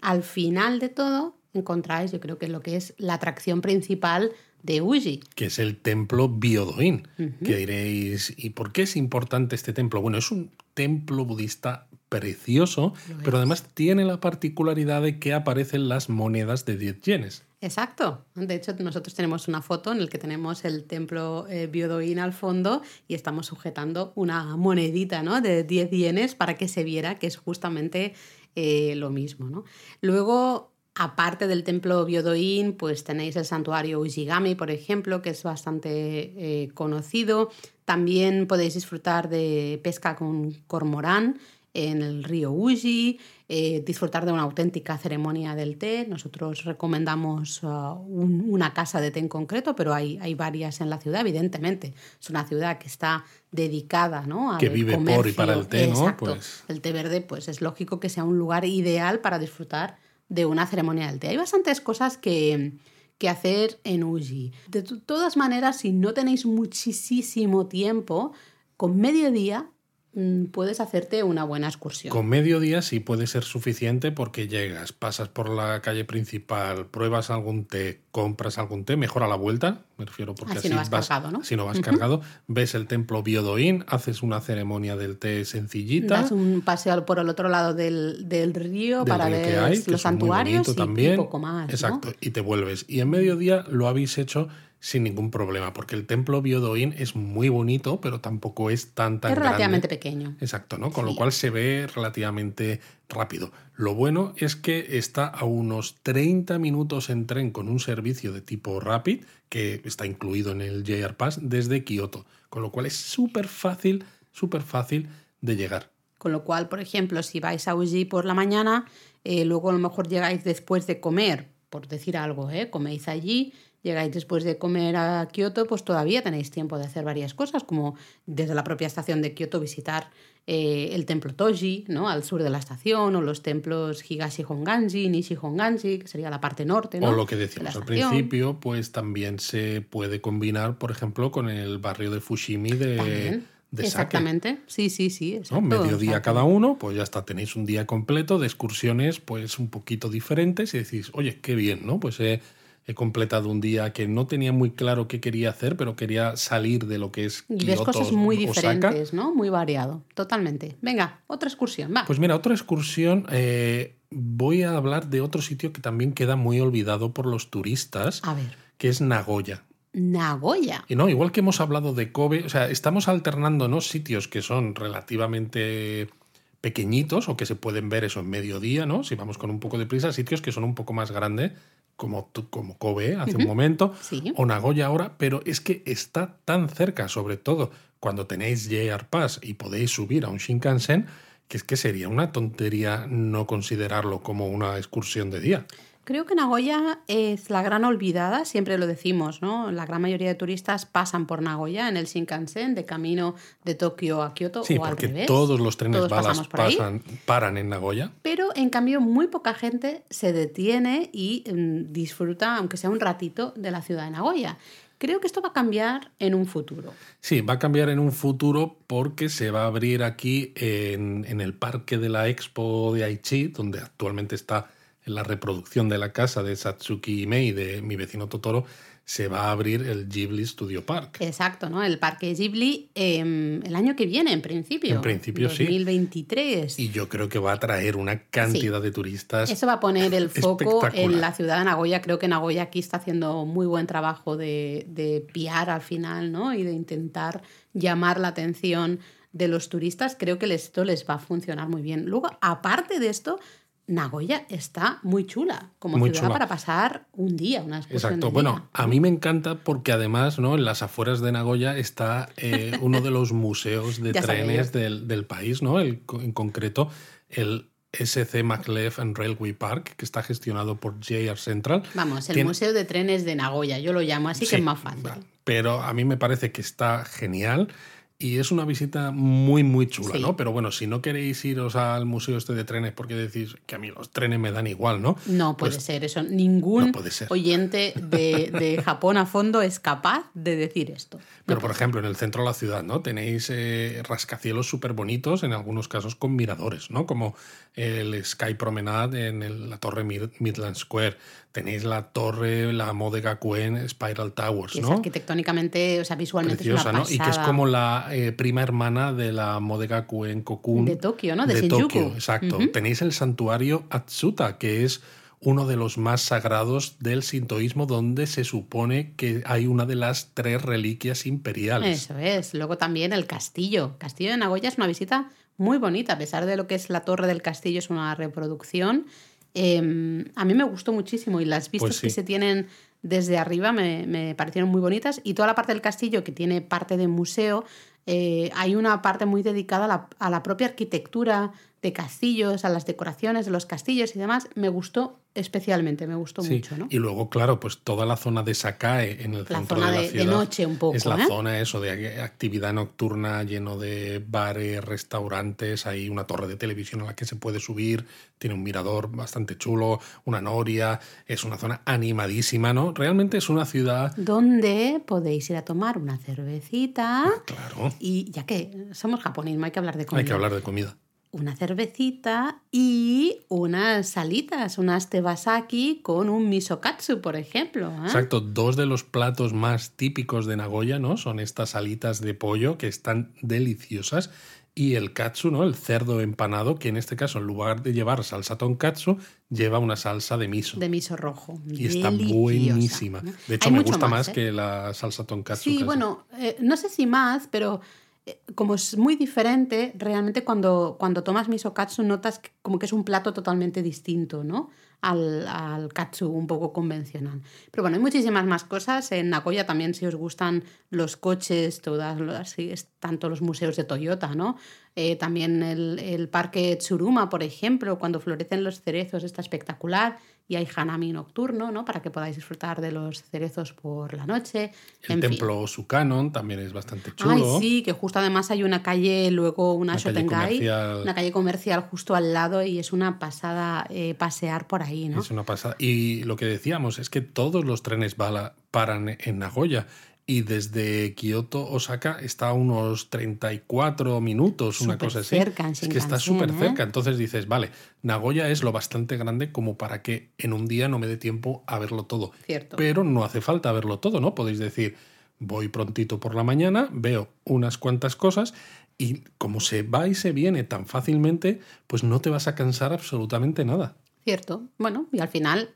al final de todo encontráis, yo creo que es lo que es la atracción principal de Uji. que es el templo Byodoin. Que diréis, ¿y por qué es importante este templo? Bueno, es un templo budista precioso, pero además tiene la particularidad de que aparecen las monedas de 10 yenes. Exacto. De hecho, nosotros tenemos una foto en la que tenemos el templo eh, Byodoin al fondo y estamos sujetando una monedita ¿no? de 10 yenes para que se viera que es justamente eh, lo mismo. ¿no? Luego, aparte del templo Byodoin, pues tenéis el santuario Ujigami, por ejemplo, que es bastante eh, conocido. También podéis disfrutar de pesca con cormorán en el río Uji, eh, disfrutar de una auténtica ceremonia del té. Nosotros recomendamos uh, un- una casa de té en concreto, pero hay, hay varias en la ciudad, evidentemente. Es una ciudad que está dedicada ¿no? al Que vive por y para el té, ¿no? Exacto. Pues- El té verde, pues es lógico que sea un lugar ideal para disfrutar de una ceremonia del té. Hay bastantes cosas que, que hacer en Uji. De to- todas maneras, si no tenéis muchísimo tiempo, con medio día mm, puedes hacerte una buena excursión. Con mediodía sí puede ser suficiente porque llegas, pasas por la calle principal, pruebas algún té, compras algún té, mejor a la vuelta, me refiero porque Así así, no vas vas, cargado, ¿no? así no vas cargado, ves el templo Byodoin, haces una ceremonia del té sencillita. Das un paseo por el otro lado del, del río del para río ver hay, los santuarios y, y también. poco más. ¿no? Exacto, y te vuelves. Y en mediodía lo habéis hecho sin ningún problema, porque el templo Byodoin es muy bonito, pero tampoco es tan tan Es relativamente grande. pequeño. Exacto, ¿no? Con Sí. lo cual se ve relativamente rápido. Lo bueno es que está a unos 30 minutos en tren con un servicio de tipo Rapid, que está incluido en el JR Pass desde Kioto, con lo cual es súper fácil, súper fácil de llegar. Con lo cual, por ejemplo, si vais a Uji por la mañana, eh, luego a lo mejor llegáis después de comer, por decir algo, ¿eh? coméis allí, llegáis después de comer a Kioto, pues todavía tenéis tiempo de hacer varias cosas, como desde la propia estación de Kioto visitar eh, el templo Toji, ¿no? al sur de la estación, o los templos Higashi Honganji, Nishi Honganji, que sería la parte norte. ¿no? O lo que de decíamos al principio, pues también se puede combinar, por ejemplo, con el barrio de Fushimi de, También. de. Exactamente, sí, sí, sí. ¿no? exacto. Mediodía cada uno, pues ya está, tenéis un día completo de excursiones pues un poquito diferentes y decís, oye, qué bien, ¿no? Pues he, he completado un día que no tenía muy claro qué quería hacer, pero quería salir de lo que es Y ves cosas muy Osaka. diferentes, ¿no? Muy variado, totalmente. Venga, otra excursión, va. Pues mira, otra excursión, eh, voy a hablar de otro sitio que también queda muy olvidado por los turistas, A ver, que es Nagoya. Nagoya. Y no, igual que hemos hablado de Kobe, o sea, estamos alternándonos sitios que son relativamente pequeñitos o que se pueden ver eso en mediodía, ¿no? Si vamos con un poco de prisa, sitios que son un poco más grandes, como, como Kobe hace un momento, Sí. o Nagoya ahora, pero es que está tan cerca, sobre todo cuando tenéis JR Pass y podéis subir a un Shinkansen, que es que sería una tontería no considerarlo como una excursión de día. Creo que Nagoya es la gran olvidada, siempre lo decimos, ¿no? La gran mayoría de turistas pasan por Nagoya en el Shinkansen de camino de Tokio a Kioto Sí, o al porque revés. todos los trenes Todos balas pasan, paran en Nagoya. Pero en cambio muy poca gente se detiene y mm, disfruta, aunque sea un ratito, de la ciudad de Nagoya. Creo que esto va a cambiar en un futuro. Sí, va a cambiar en un futuro porque se va a abrir aquí en, en el parque de la Expo de Aichi, donde actualmente está en la reproducción de la casa de Satsuki Mei de mi vecino Totoro, se va a abrir el Ghibli Studio Park. Exacto, ¿no? El parque Ghibli em, el año que viene, en principio. En principio, sí. 2023. Y yo creo que va a traer una cantidad de turistas. Eso va a poner el foco en la ciudad de Nagoya. Creo que Nagoya aquí está haciendo muy buen trabajo de, de piar al final, ¿no? Y de intentar llamar la atención de los turistas. Creo que esto les va a funcionar muy bien. Luego, aparte de esto, Nagoya está muy chula como Muy ciudad chula. para pasar un día, una excursión Exacto. de Bueno, día. a mí me encanta porque además, ¿no? En las afueras de Nagoya está eh, uno de los museos de trenes del, del país, ¿no? El, en concreto, el SC MacLeod and Railway Park, que está gestionado por JR Central. Vamos, el Museo de Trenes de Nagoya, yo lo llamo así que es más fácil. Pero a mí me parece que está genial y es una visita muy, muy chula, Sí. ¿no? Pero bueno, si no queréis iros al museo este de trenes porque decís que a mí los trenes me dan igual, ¿no? No puede Pues ser eso. Ningún no puede ser. oyente de, de Japón a fondo es capaz de decir esto. Pero, por ejemplo, en el centro de la ciudad, ¿no? Tenéis eh, rascacielos súper bonitos, en algunos casos con miradores, ¿no? Como el Sky Promenade en el- la torre Mid- Midland Square. Tenéis la torre, la Modega Cuen Spiral Towers, Que es ¿no? arquitectónicamente, o sea, visualmente Preciosa, es una ¿no? Y que es como la eh, prima hermana de la Modega Cuen Kokun. De Tokio, ¿no? De Shinjuku. Tokio, exacto. Tenéis el santuario Atsuta, que es uno de los más sagrados del sintoísmo, donde se supone que hay una de las tres reliquias imperiales. Eso es. Luego también el castillo. Castillo de Nagoya es una visita muy bonita, a pesar de lo que es la torre del castillo, es una reproducción. Eh, a mí me gustó muchísimo y las vistas Pues sí. que se tienen desde arriba me, me parecieron muy bonitas. Y toda la parte del castillo, que tiene parte de museo, eh, hay una parte muy dedicada a la, a la propia arquitectura de castillos, a las decoraciones de los castillos y demás. Me gustó especialmente, me gustó Sí, mucho. ¿no? Y luego, claro, pues toda la zona de Sakae en el La centro zona de la de- de ciudad. noche un poco, Es la ¿eh? zona eso de actividad nocturna lleno de bares, restaurantes, hay una torre de televisión a la que se puede subir, tiene un mirador bastante chulo, una noria, es una zona animadísima, ¿no? Realmente es una ciudad, Donde podéis ir a tomar una cervecita. claro, Y ya que somos japonismo, hay que hablar de comida. hay que hablar de comida. Una cervecita y unas salitas, unas tebasaki con un misokatsu, por ejemplo. ¿eh? Exacto, dos de los platos más típicos de Nagoya, ¿no? Son estas alitas de pollo que están deliciosas y el katsu, ¿no? El cerdo empanado, que en este caso en lugar de llevar salsa tonkatsu, lleva una salsa de miso. De miso rojo. y está buenísima. De hecho, Hay me gusta más, ¿eh? que la salsa tonkatsu. Sí, casi. bueno, eh, no sé si más, pero como es muy diferente, realmente cuando, cuando tomas miso katsu notas que- como que es un plato totalmente distinto, ¿no? Al, al katsu un poco convencional. Pero bueno, hay muchísimas más cosas. En Nagoya también, si os gustan los coches, todas las, tanto los museos de Toyota, ¿no? Eh, también el, el parque Tsuruma, por ejemplo, cuando florecen los cerezos, está espectacular. Y hay hanami nocturno, ¿no? Para que podáis disfrutar de los cerezos por la noche. El En templo Sukanon también es bastante chulo. Ay, sí, que justo además hay una calle, luego una, Una Shotengai, una calle comercial justo al lado y es una pasada eh, pasear por ahí, ¿no? Es una pasada. Y lo que decíamos es que todos los trenes bala paran en Nagoya. Y desde Kioto, Osaka, está a unos 34 minutos, una cosa así. cerca es que está Shinkansen, súper ¿eh? cerca. Entonces dices, vale, Nagoya es lo bastante grande como para que en un día no me dé tiempo a verlo todo. Cierto. Pero no hace falta verlo todo, ¿no? Podéis decir, voy prontito por la mañana, veo unas cuantas cosas y como se va y se viene tan fácilmente, pues no te vas a cansar absolutamente nada. Cierto. Bueno, y al final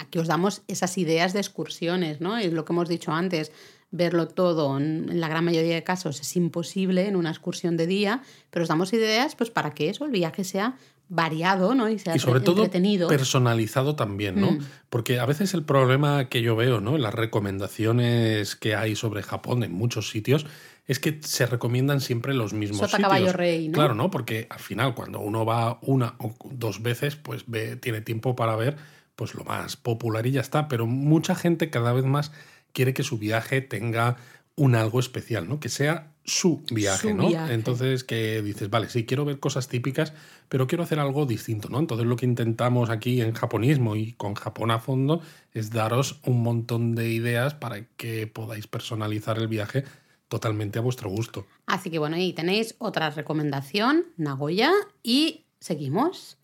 aquí os damos esas ideas de excursiones, ¿no? Es lo que hemos dicho antes, verlo todo en la gran mayoría de casos es imposible en una excursión de día, pero os damos ideas pues para que eso, el viaje sea variado, ¿no? Y sea y sobre todo entretenido. personalizado también, ¿no? Mm. Porque a veces el problema que yo veo, ¿no? En las recomendaciones que hay sobre Japón en muchos sitios es que se recomiendan siempre los mismos Sota, sitios. caballo, rey, ¿no? Claro, ¿no? Porque al final cuando uno va una o dos veces, pues ve, tiene tiempo para ver pues lo más popular y ya está, pero mucha gente cada vez más quiere que su viaje tenga un algo especial, ¿no? Que sea su viaje, Su ¿no? viaje. Entonces que dices, vale, sí, quiero ver cosas típicas, pero quiero hacer algo distinto, ¿no? Entonces lo que intentamos aquí en japonismo y con Japón a fondo es daros un montón de ideas para que podáis personalizar el viaje totalmente a vuestro gusto. Así que bueno, ahí tenéis otra recomendación, Nagoya, y seguimos.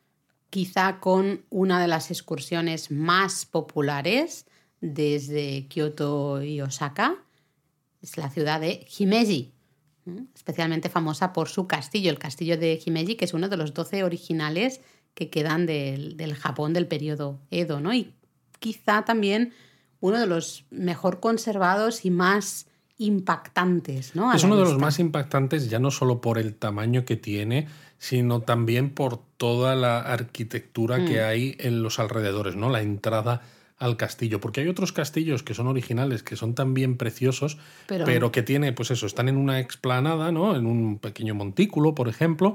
Quizá con una de las excursiones más populares desde Kioto y Osaka, es la ciudad de Himeji, especialmente famosa por su castillo, el castillo de Himeji, que es uno de los 12 originales que quedan del, del Japón del periodo Edo, ¿no? Y quizá también uno de los mejor conservados y más impactantes, ¿no? A es uno de los más impactantes ya no solo por el tamaño que tiene, sino también por toda la arquitectura Mm. que hay en los alrededores, ¿no? La entrada al castillo, porque hay otros castillos que son originales, que son también preciosos, Pero- pero, que tiene, pues eso, están en una explanada, ¿no? En un pequeño montículo, por ejemplo,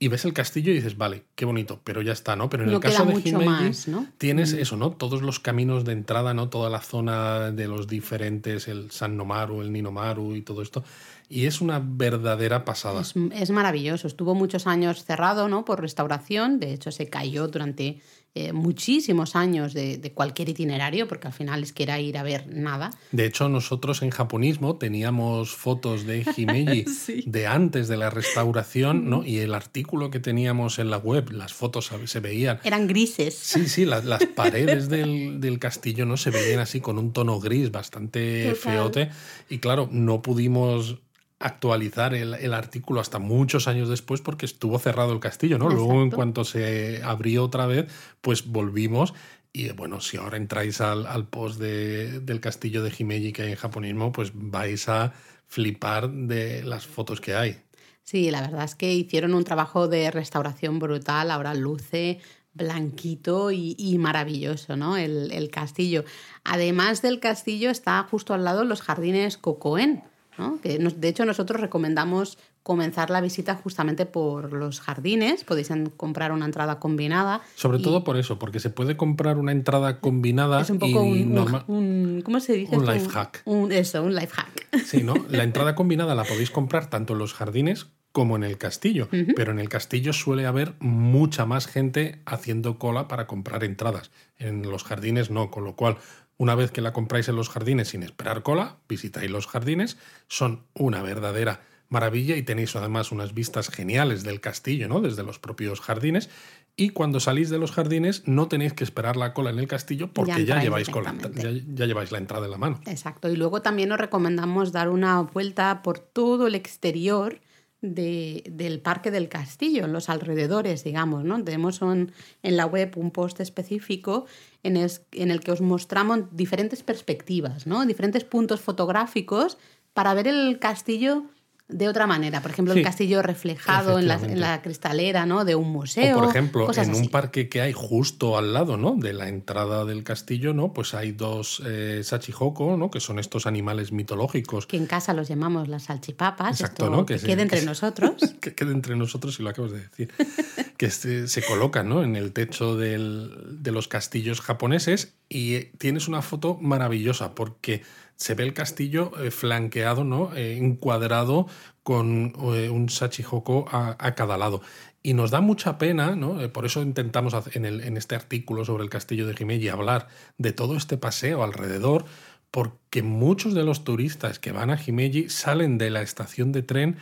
y ves el castillo y dices, vale, qué bonito, pero ya está, ¿no? Pero en No el caso de Himeji más, ¿no? tienes eso, ¿no? Todos los caminos de entrada, ¿no? Toda la zona de los diferentes, el San Nomaru, el Ninomaru y todo esto. Y es una verdadera pasada. Es, es maravilloso. Estuvo muchos años cerrado ¿no? por restauración. De hecho, se cayó durante eh, muchísimos años de, de cualquier itinerario, porque al final es que era ir a ver nada. De hecho, nosotros en japonismo teníamos fotos de Himeji Sí. de antes de la restauración, ¿no? Y el artículo que teníamos en la web, las fotos se veían. Eran grises. Sí, sí, las, las paredes del, del castillo no se veían así con un tono gris bastante Total. feote. Y claro, no pudimos actualizar el, el artículo hasta muchos años después porque estuvo cerrado el castillo, ¿no? Luego, en cuanto se abrió otra vez, pues volvimos. Y bueno, si ahora entráis al, al post de- del castillo de Himeji que hay en japonismo, pues vais a flipar de las fotos que hay. Sí, la verdad es que hicieron un trabajo de restauración brutal. Ahora luce blanquito y, y maravilloso, ¿no? El, el castillo. Además del castillo está justo al lado los jardines Cocoen, ¿no? Que nos- de hecho nosotros recomendamos comenzar la visita justamente por los jardines. Podéis comprar una entrada combinada. Sobre y todo por eso, porque se puede comprar una entrada combinada es un poco un, un- norma- un- ¿cómo se dice? Un life hack. Un- eso, un life hack. Sí, ¿no? La entrada combinada la podéis comprar tanto en los jardines como en el castillo, pero en el castillo suele haber mucha más gente haciendo cola para comprar entradas. En los jardines no, con lo cual una vez que la compráis en los jardines sin esperar cola, visitáis los jardines, son una verdadera maravilla y tenéis además unas vistas geniales del castillo, ¿no? Desde los propios jardines. Y cuando salís de los jardines no tenéis que esperar la cola en el castillo porque ya, lleváis cola, ya, ya lleváis la entrada en la mano. Exacto. Y luego también os recomendamos dar una vuelta por todo el exterior de- del Parque del Castillo, los alrededores, digamos, ¿no? Tenemos en la web un post específico en, en el que os mostramos diferentes perspectivas, ¿no? Diferentes puntos fotográficos para ver el castillo de otra manera. Por ejemplo, Sí, el castillo reflejado en la, en efectivamente. la cristalera, ¿no? De un museo. O por ejemplo, en así. un parque que hay justo al lado, ¿no? De la entrada del castillo, ¿no? Pues hay dos eh, sachihoko, ¿no? Que son estos animales mitológicos. que en casa los llamamos las salchipapas, Exacto, esto ¿no? que, se- quede entre nosotros. que quede entre nosotros, y lo acabas de decir. que se, se colocan, ¿no? En el techo del- de los castillos japoneses y eh, tienes una foto maravillosa porque se ve el castillo eh, flanqueado, ¿no? Eh, encuadrado con eh, un sachihoko a, a cada lado. Y nos da mucha pena, ¿no? Por eso intentamos en, el- en este artículo sobre el castillo de Himeji hablar de todo este paseo alrededor, porque muchos de los turistas que van a Himeji salen de la estación de tren,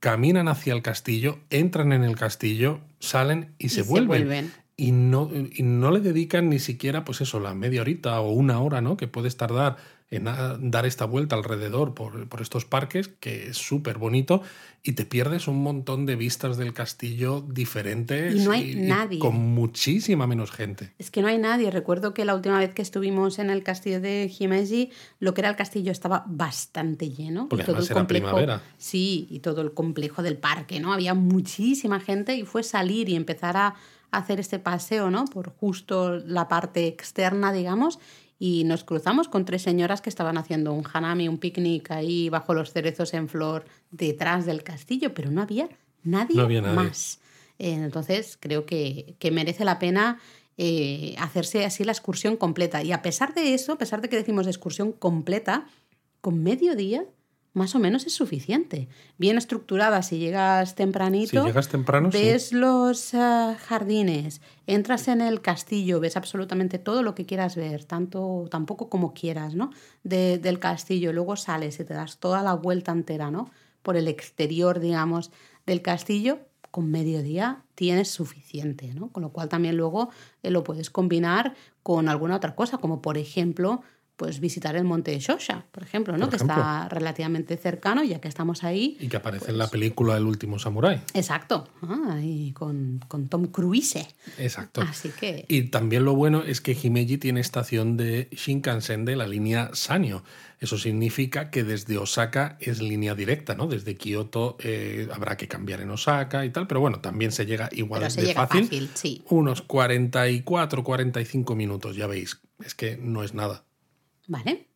caminan hacia el castillo, entran en el castillo, salen y, se, se vuelven. vuelven. Y no, y no le dedican ni siquiera, pues eso, la media horita o una hora, ¿no? Que puedes tardar en a- dar esta vuelta alrededor por, por estos parques, que es súper bonito, y te pierdes un montón de vistas del castillo diferentes Y no hay nadie. con muchísima menos gente. Es que no hay nadie. Recuerdo que la última vez que estuvimos en el castillo de Himeji, lo que era el castillo estaba bastante lleno. Porque Y todo el era complejo, primavera. Sí, y todo el complejo del parque, ¿no? Había muchísima gente y fue salir y empezar a hacer este paseo, ¿no? Por justo la parte externa, digamos. Y nos cruzamos con tres señoras que estaban haciendo un hanami, un picnic ahí bajo los cerezos en flor detrás del castillo, pero no había nadie, No había nadie. más. Eh, Entonces creo que, que merece la pena eh, hacerse así la excursión completa. Y a pesar de eso, a pesar de que decimos de excursión completa, con medio día más o menos es suficiente. Bien estructurada, si llegas tempranito, Si llegas temprano, sí. ves los ah, jardines, entras en el castillo, ves absolutamente todo lo que quieras ver, tanto, tampoco como quieras, ¿no? De- del castillo. Luego sales y te das toda la vuelta entera, ¿no? Por el exterior, digamos, del castillo. Con mediodía tienes suficiente, ¿no? Con lo cual también luego eh, lo puedes combinar con alguna otra cosa, como por ejemplo pues visitar el monte de Shosha, por ejemplo, ¿no? que está relativamente cercano, ya que estamos ahí. Y que aparece en la película El último samurái. Exacto, ah, y con, con, Tom Cruise. Exacto. Así que... Y también lo bueno es que Himeji tiene estación de Shinkansen de la línea Sanyo. Eso significa que desde Osaka es línea directa, ¿no? Desde Kioto eh, habrá que cambiar en Osaka y tal, pero bueno, también se llega igual de fácil. fácil sí. Unos 44, 45 minutos, ya veis. Es que no es nada. Vale.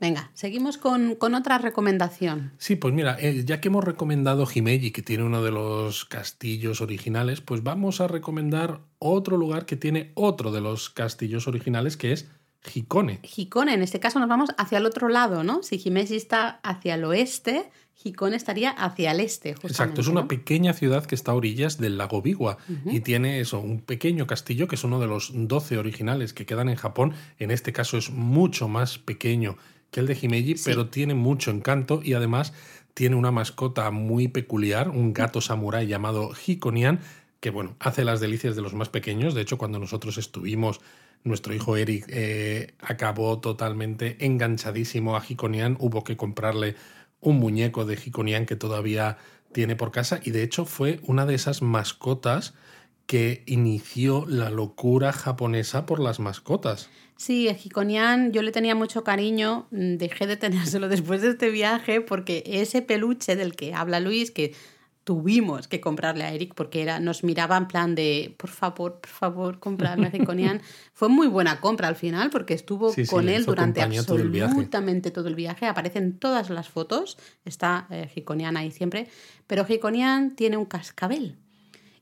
Venga, seguimos con, otra recomendación. Sí, pues mira, eh, ya que hemos recomendado Himeji, que tiene uno de los castillos originales, pues vamos a recomendar otro lugar que tiene otro de los castillos originales, que es Hikone. Hikone, en este caso nos vamos hacia el otro lado, ¿no? Si Himeji está hacia el oeste, Hikone estaría hacia el este. Exacto, es una pequeña ciudad que está a orillas del lago Biwa y tiene eso, un pequeño castillo que es uno de los 12 originales que quedan en Japón. En este caso es mucho más pequeño que el de Himeji, pero tiene mucho encanto y además tiene una mascota muy peculiar, un gato samurái llamado Hikonian, que bueno, hace las delicias de los más pequeños. De hecho, cuando nosotros estuvimos nuestro hijo Eric eh, acabó totalmente enganchadísimo a Hikonian. Hubo que comprarle un muñeco de Hikonian que todavía tiene por casa y de hecho fue una de esas mascotas que inició la locura japonesa por las mascotas. Sí, a Hikonian yo le tenía mucho cariño, dejé de tenérselo después de este viaje porque ese peluche del que habla Luis, que tuvimos que comprarle a Eric porque era, nos miraba en plan de, por favor, por favor, comprarme a Hikonian. Fue muy buena compra al final porque estuvo con él durante absolutamente todo el, viaje. Aparecen todas las fotos, está eh, ahí siempre, pero Hikonian tiene un cascabel.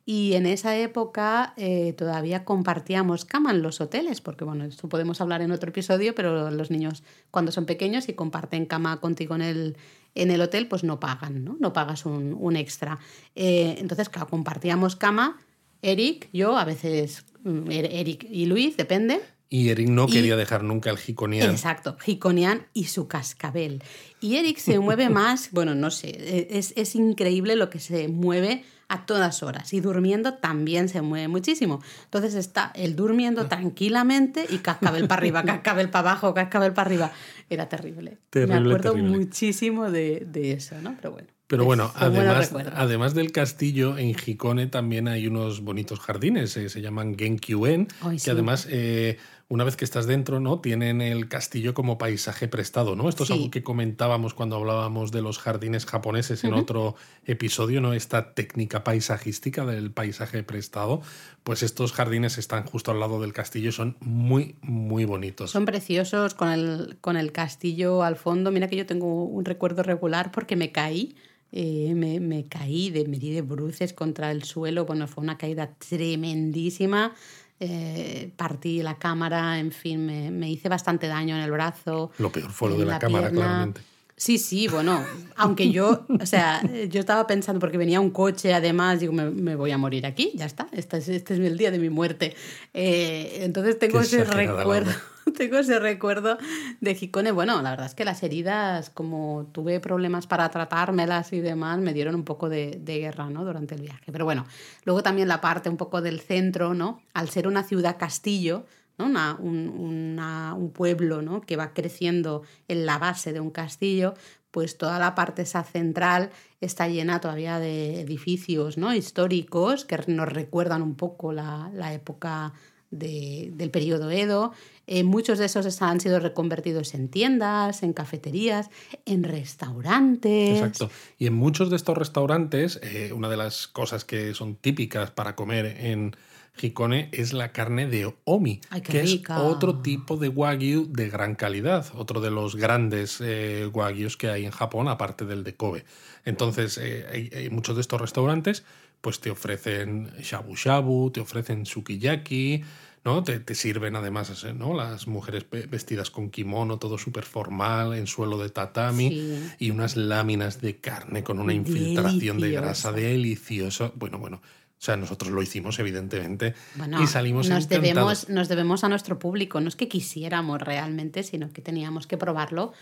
Y en esa época eh, todavía compartíamos cama en los hoteles, porque bueno, esto podemos hablar en otro episodio, pero los niños cuando son pequeños y comparten cama contigo en el, en el hotel, pues no pagan, ¿no? No pagas un, extra. Eh, entonces, claro, compartíamos cama, Eric, yo, a veces mm, er, Eric y Luis, depende. Y Eric no quería dejar nunca el Hikonian. Exacto, Hikonian y su cascabel. Y Eric se mueve más, bueno, no sé, e, es, es increíble lo que se mueve a todas horas y durmiendo también se mueve muchísimo. Entonces está él durmiendo tranquilamente y cascabel para arriba, cascabel para abajo, cascabel para arriba. Era terrible. Me acuerdo muchísimo de, eso, ¿no? Pero bueno. Pero bueno, además, además del castillo, en Hikone también hay unos bonitos jardines, eh, se llaman Genkyuen, que además eh, una vez que estás dentro, ¿no? Tienen el castillo como paisaje prestado, ¿no? Esto es algo que comentábamos cuando hablábamos de los jardines japoneses en otro episodio, ¿no? Esta técnica paisajística del paisaje prestado. Pues estos jardines están justo al lado del castillo, son muy, muy bonitos. Son preciosos con el, con el castillo al fondo. Mira que yo tengo un recuerdo regular porque me caí. Eh, me, me, caí, de, me di de bruces contra el suelo. Bueno, fue una caída tremendísima eh, partí la cámara, en fin, me, hice bastante daño en el brazo. Lo peor fue lo de la, cámara, claramente. Sí, sí, bueno, aunque yo, o sea, yo estaba pensando, porque venía un coche, además, digo, me, voy a morir aquí, ya está, este es, este es el día de mi muerte. Eh, entonces tengo ese recuerdo. tengo ese recuerdo de Hikone. Bueno, la verdad es que las heridas, como tuve problemas para tratármelas y demás, me dieron un poco de, guerra, ¿no? Durante el viaje. Pero bueno, luego también la parte un poco del centro, ¿no? Al ser una ciudad castillo, ¿no? un, pueblo ¿no? que va creciendo en la base de un castillo, pues toda la parte esa central está llena todavía de edificios ¿no? históricos que nos recuerdan un poco la, la época del periodo Edo. Eh, muchos de esos han sido reconvertidos en tiendas, en cafeterías, en restaurantes. Exacto. Y en muchos de estos restaurantes, eh, una de las cosas que son típicas para comer en Hikone es la carne de Omi, que es otro tipo de wagyu de gran calidad, otro de los grandes eh, wagyus que hay en Japón, aparte del de Kobe. Entonces, hay muchos de estos restaurantes pues te ofrecen shabu shabu, te ofrecen sukiyaki, ¿no? Te, sirven además ¿no? las mujeres vestidas con kimono, todo súper formal, en suelo de tatami y unas láminas de carne con una infiltración de grasa delicioso. Bueno, bueno. O sea, nosotros lo hicimos, evidentemente, y salimos nos debemos, nos debemos a nuestro público. No es que quisiéramos realmente, sino que teníamos que probarlo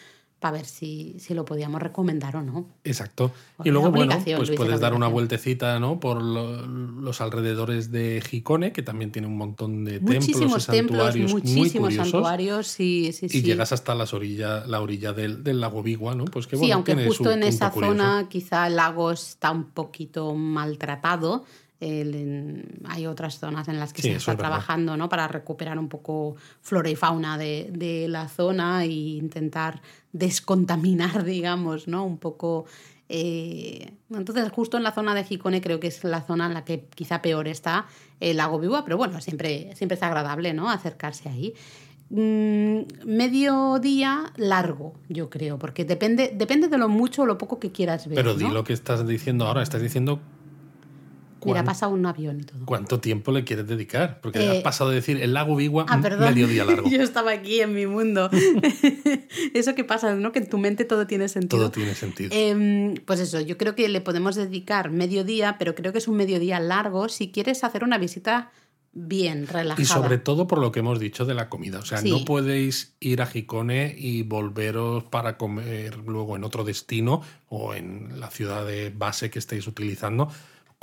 para ver si, si lo podíamos recomendar o no. Exacto. Y luego, bueno, pues puedes dar una vueltecita, ¿no? Por lo- los alrededores de Gicone, que también tiene un montón de templos y Muchísimos templos, santuarios muy muchísimos curiosos. santuarios, sí, sí, Y llegas hasta las orilla, la orilla del, del lago Bigua, ¿no? Pues que sí, aunque justo en esa curioso. zona quizá el lago está un poquito maltratado. El- hay otras zonas en las que Sí, se está verdad. trabajando ¿no? para recuperar un poco flora y fauna de, de la zona e intentar descontaminar, digamos, ¿no? un poco. eh, Entonces, justo en la zona de Gicone creo que es la zona en la que quizá peor está el lago Viva, pero bueno, siempre, siempre es agradable ¿no? acercarse ahí. Mm, medio día largo, yo creo, porque depende, depende de lo mucho o lo poco que quieras ver. Pero di lo que estás diciendo ahora, estás diciendo Mira, pasa un avión y todo. cuánto tiempo le quieres dedicar. Porque Eh, has pasado de decir el lago Bigua Ah, perdón. medio día largo. Yo estaba aquí en mi mundo. eso que pasa, ¿no? Que en tu mente todo tiene sentido. Todo tiene sentido. Em, pues eso, yo creo que le podemos dedicar mediodía, pero creo que es un mediodía largo si quieres hacer una visita bien, relajada. Y sobre todo por lo que hemos dicho de la comida. O sea, Sí. no podéis ir a Gicone y volveros para comer luego en otro destino o en la ciudad de base que estéis utilizando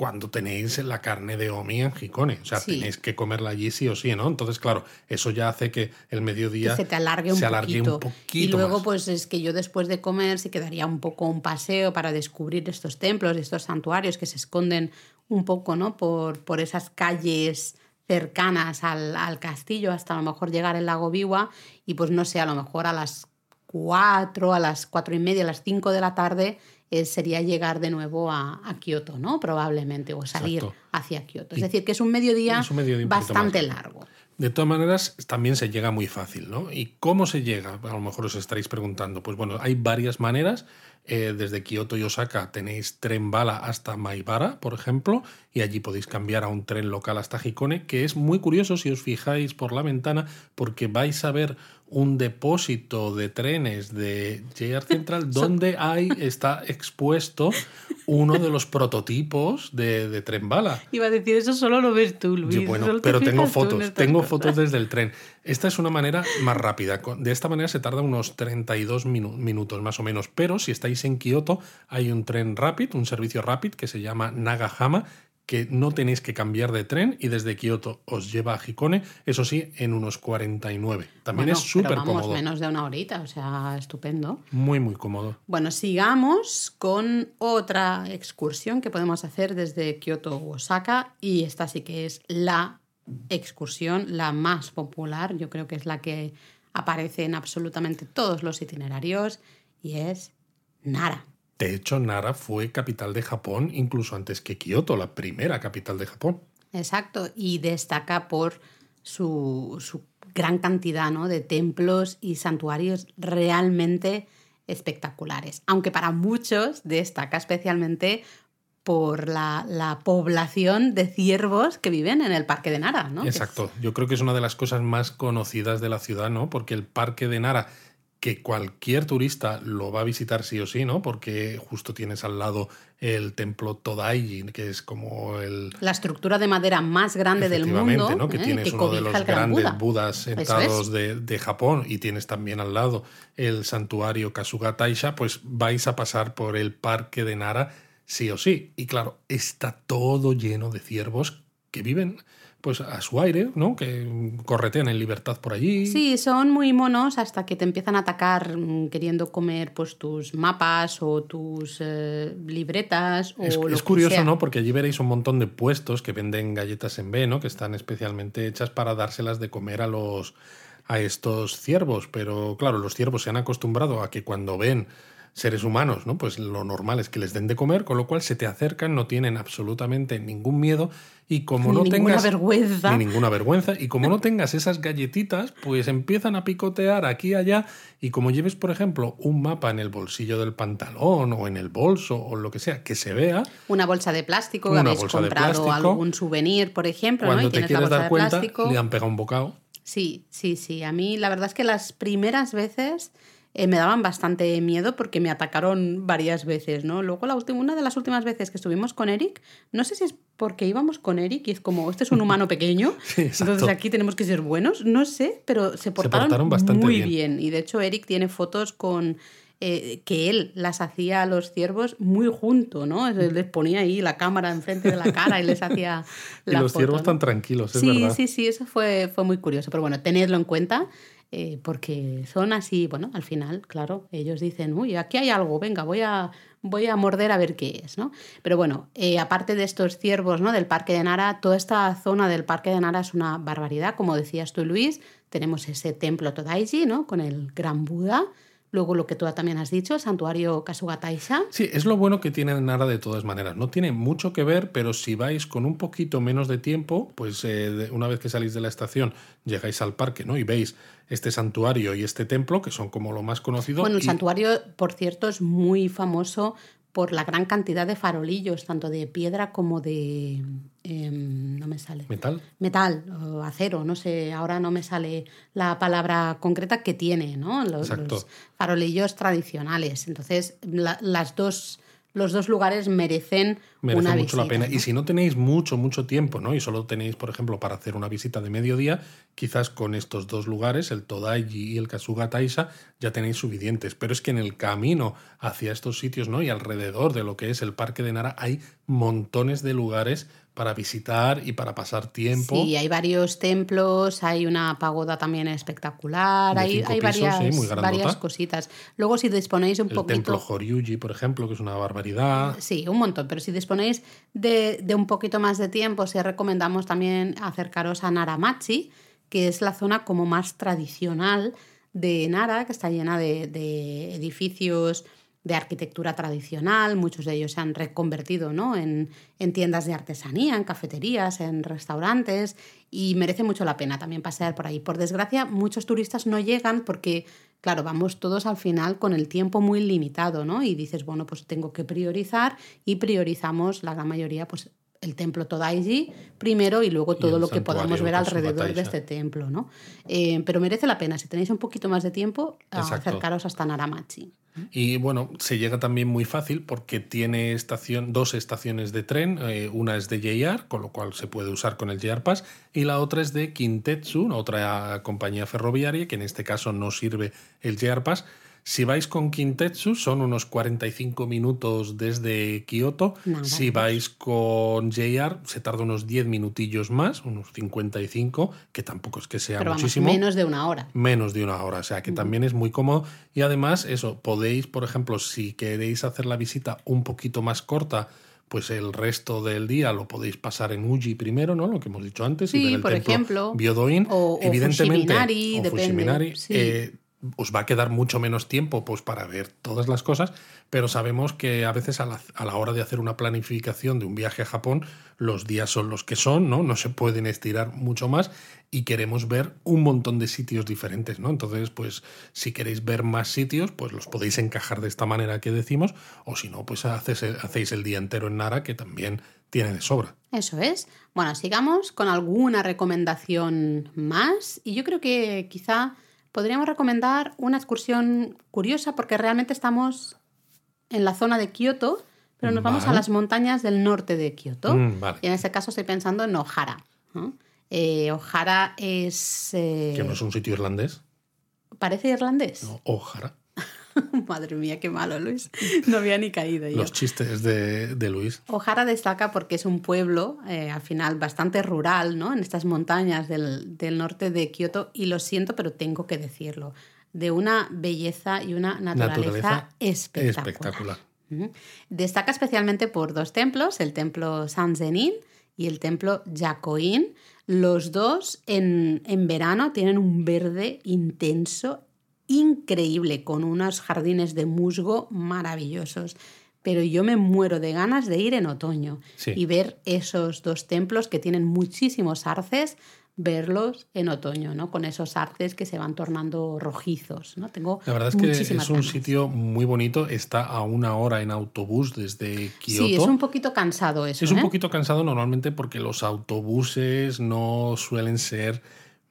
cuando tenéis la carne de Omi en Gicone. O sea, Sí. tenéis que comerla allí sí o sí, ¿no? Entonces, claro, eso ya hace que el mediodía que se te alargue un se alargue poquito. un poquito y luego, más. pues es que yo después de comer sí que daría un poco un paseo para descubrir estos templos, estos santuarios que se esconden un poco, ¿no? Por, por esas calles cercanas al, al castillo hasta a lo mejor llegar al lago Biwa y pues no sé, a lo mejor a las cuatro, a las cuatro y media, a las cinco de la tarde eh, sería llegar de nuevo a, a Kioto, ¿no? Probablemente, o salir Exacto. hacia Kioto. Es Y- decir, que es un mediodía, es un mediodía bastante largo. De todas maneras, también se llega muy fácil, ¿no? ¿Y cómo se llega? A lo mejor os estaréis preguntando. Pues bueno, hay varias maneras. Eh, desde Kioto y Osaka tenéis tren bala hasta Maibara, por ejemplo, y allí podéis cambiar a un tren local hasta Hikone, que es muy curioso si os fijáis por la ventana, porque vais a ver un depósito de trenes de JR Central donde hay, está expuesto uno de los prototipos de, de tren bala. Iba a decir, eso solo lo ves tú, Luis. Yo, bueno, pero tengo fotos, tengo cosas. fotos desde el tren. Esta es una manera más rápida. De esta manera se tarda unos 32 minu- minutos más o menos. Pero si estáis en Kioto, hay un tren rápido, un servicio rápido que se llama Nagahama, que no tenéis que cambiar de tren y desde Kioto os lleva a Hikone, eso sí, en unos 49. También Bueno, es súper cómodo. menos de una horita, o sea, estupendo. Muy, muy cómodo. Bueno, sigamos con otra excursión que podemos hacer desde Kioto Osaka y esta sí que es la excursión, la más popular, yo creo que es la que aparece en absolutamente todos los itinerarios y es Nara. De hecho, Nara fue capital de Japón incluso antes que Kioto, la primera capital de Japón. Exacto, y destaca por su, su gran cantidad ¿no? de templos y santuarios realmente espectaculares. Aunque para muchos destaca especialmente por la, la población de ciervos que viven en el Parque de Nara. ¿no? Exacto. Yo creo que es una de las cosas más conocidas de la ciudad, ¿no? Porque el Parque de Nara, que cualquier turista lo va a visitar sí o sí, ¿no? Porque justo tienes al lado el templo Todaiji, que es como el... La estructura de madera más grande del mundo, ¿no? Que ¿eh? tienes que uno de los grandes Buda. budas sentados es. de, de Japón y tienes también al lado el santuario Kasuga Taisha, pues vais a pasar por el parque de Nara sí o sí. Y claro, está todo lleno de ciervos que viven pues a su aire, ¿no? Que corretean en libertad por allí. Sí, son muy monos hasta que te empiezan a atacar mm, queriendo comer pues tus mapas o tus eh, libretas o Es, lo es que curioso, sea. ¿no? Porque allí veréis un montón de puestos que venden galletas en B, ¿no? Que están especialmente hechas para dárselas de comer a los a estos ciervos. Pero claro, los ciervos se han acostumbrado a que cuando ven seres humanos, ¿no? Pues lo normal es que les den de comer, con lo cual se te acercan, no tienen absolutamente ningún miedo y como Ni no ninguna tengas vergüenza. ni ninguna vergüenza y como no tengas esas galletitas, pues empiezan a picotear aquí y allá y como lleves, por ejemplo, un mapa en el bolsillo del pantalón o en el bolso o lo que sea, que se vea, Una bolsa de plástico, Una habéis bolsa de comprado plástico. algún souvenir, por ejemplo, ¿no? cuando Y te tienes la quieres bolsa dar de cuenta, plástico. le han pegado un bocado. Sí, sí, sí. A mí la verdad es que las primeras veces eh, me daban bastante miedo porque me atacaron varias veces, ¿no? Luego la última, una de las últimas veces que estuvimos con Eric, no sé si es porque íbamos con Eric y es como, este es un humano pequeño, Sí, entonces aquí tenemos que ser buenos, no sé, pero se portaron, portaron bastante muy bien. bien. Y de hecho Eric tiene fotos con eh, que él las hacía a los ciervos muy junto, ¿no? Les ponía ahí la cámara enfrente de la cara y les hacía la Y los ciervos tan tranquilos, es sí, verdad. Sí, sí, eso fue, fue muy curioso. Pero bueno, tenedlo en cuenta. Eh, porque son así, bueno, al final, claro, ellos dicen, uy, aquí hay algo, venga, voy a, voy a morder a ver qué es, ¿no? Pero bueno, eh, aparte de estos ciervos, ¿no? Del Parque de Nara, toda esta zona del Parque de Nara es una barbaridad, como decías tú, Luis, tenemos ese templo Todaiji, ¿no? Con el gran Buda, Luego lo que tú también has dicho, el santuario Kasuga Taisha. Sí, es lo bueno que tiene Nara de todas maneras. No tiene mucho que ver, pero si vais con un poquito menos de tiempo, pues eh, una vez que salís de la estación, llegáis al parque ¿no? y veis este santuario y este templo, que son como lo más conocido. Bueno, el santuario, por cierto, es muy famoso por la gran cantidad de farolillos, tanto de piedra como de... Em, no me sale. ¿Metal? Metal, o acero, no sé, ahora no me sale la palabra concreta que tiene, ¿no? Los, los farolillos tradicionales. Entonces, las dos los dos lugares merecen Merece mucho la pena. Y si no tenéis mucho, mucho tiempo, ¿no? Y solo tenéis, por ejemplo, para hacer una visita de mediodía, quizás con estos dos lugares, el Todaiji y el Kasuga Taisha, ya tenéis suficientes. Pero es que en el camino hacia estos sitios, ¿no? Y alrededor de lo que es el Parque de Nara, hay montones de lugares para visitar y para pasar tiempo. Sí, hay varios templos, hay una pagoda también espectacular, hay, hay varias, varias, cositas. Luego, si disponéis un poquito. El templo Horyuji, por ejemplo, que es una barbaridad. Sí, un montón, pero si disponéis de, de un poquito más de tiempo, os recomendamos también acercaros a Naramachi, que es la zona como más tradicional de Nara, que está llena de, de edificios de arquitectura tradicional, muchos de ellos se han reconvertido ¿no? en, en, tiendas de artesanía, en cafeterías, en restaurantes y merece mucho la pena también pasear por ahí. Por desgracia, muchos turistas no llegan porque, claro, vamos todos al final con el tiempo muy limitado, ¿no? Y dices, bueno, pues tengo que priorizar y priorizamos la gran mayoría, pues el templo Todaiji primero y luego todo lo que podamos ver alrededor de este templo, ¿no? Eh, pero merece la pena, si tenéis un poquito más de tiempo, acercaros hasta Naramachi. Y bueno, se llega también muy fácil porque tiene estación, dos estaciones de tren. Eh, una es de JR, con lo cual se puede usar con el JR Pass, y la otra es de Kintetsu, otra compañía ferroviaria, que en este caso no sirve el JR Pass, si vais con Kintetsu son unos 45 minutos desde Kioto. si vais con JR se tarda unos 10 minutillos más, unos 55, que tampoco es que sea Pero muchísimo. menos de una hora. Menos de una hora, o sea que también es muy cómodo. Y además, eso, podéis, por ejemplo, si queréis hacer la visita un poquito más corta, pues el resto del día lo podéis pasar en Uji primero, ¿no? Lo que hemos dicho antes. Sí, por ejemplo. Biodoin. O, evidentemente, o Fushiminari. Eh, os va a quedar mucho menos tiempo pues, para ver todas las cosas, pero sabemos que a veces a la, hora de hacer una planificación de un viaje a Japón, los días son los que son, ¿no? No se pueden estirar mucho más y queremos ver un montón de sitios diferentes, ¿no? Entonces, pues si queréis ver más sitios, pues los podéis encajar de esta manera que decimos, o si no, pues hacéis el día entero en Nara, que también tiene de sobra. Eso es. Bueno, sigamos con alguna recomendación más y yo creo que quizá podríamos recomendar una excursión curiosa porque realmente estamos en la zona de Kioto, pero nos vamos a las montañas del norte de Kioto. Mm, y en ese caso estoy pensando en Ohara. Eh, Ohara es... Eh, ¿Que no es un sitio irlandés? ¿Parece irlandés? No, Ohara. Madre mía, qué malo, Luis. No había ni caído. Los chistes de, de, Luis. Ojara destaca porque es un pueblo, eh, al final, bastante rural, ¿no? En estas montañas del, del, norte de Kioto, y lo siento, pero tengo que decirlo, de una belleza y una naturaleza, espectacular. espectacular. Destaca especialmente por dos templos, el templo San Zenin y el templo Yakoin. Los dos en, en verano tienen un verde intenso increíble, con unos jardines de musgo maravillosos. Pero yo me muero de ganas de ir en otoño y ver esos dos templos que tienen muchísimos arces, verlos en otoño, ¿no? Con esos arces que se van tornando rojizos, ¿no? Tengo La verdad es que es un sitio muy bonito, está a una hora en autobús desde Kioto. Sí, es un poquito cansado eso. Es un ¿eh? poquito cansado normalmente porque los autobuses no suelen ser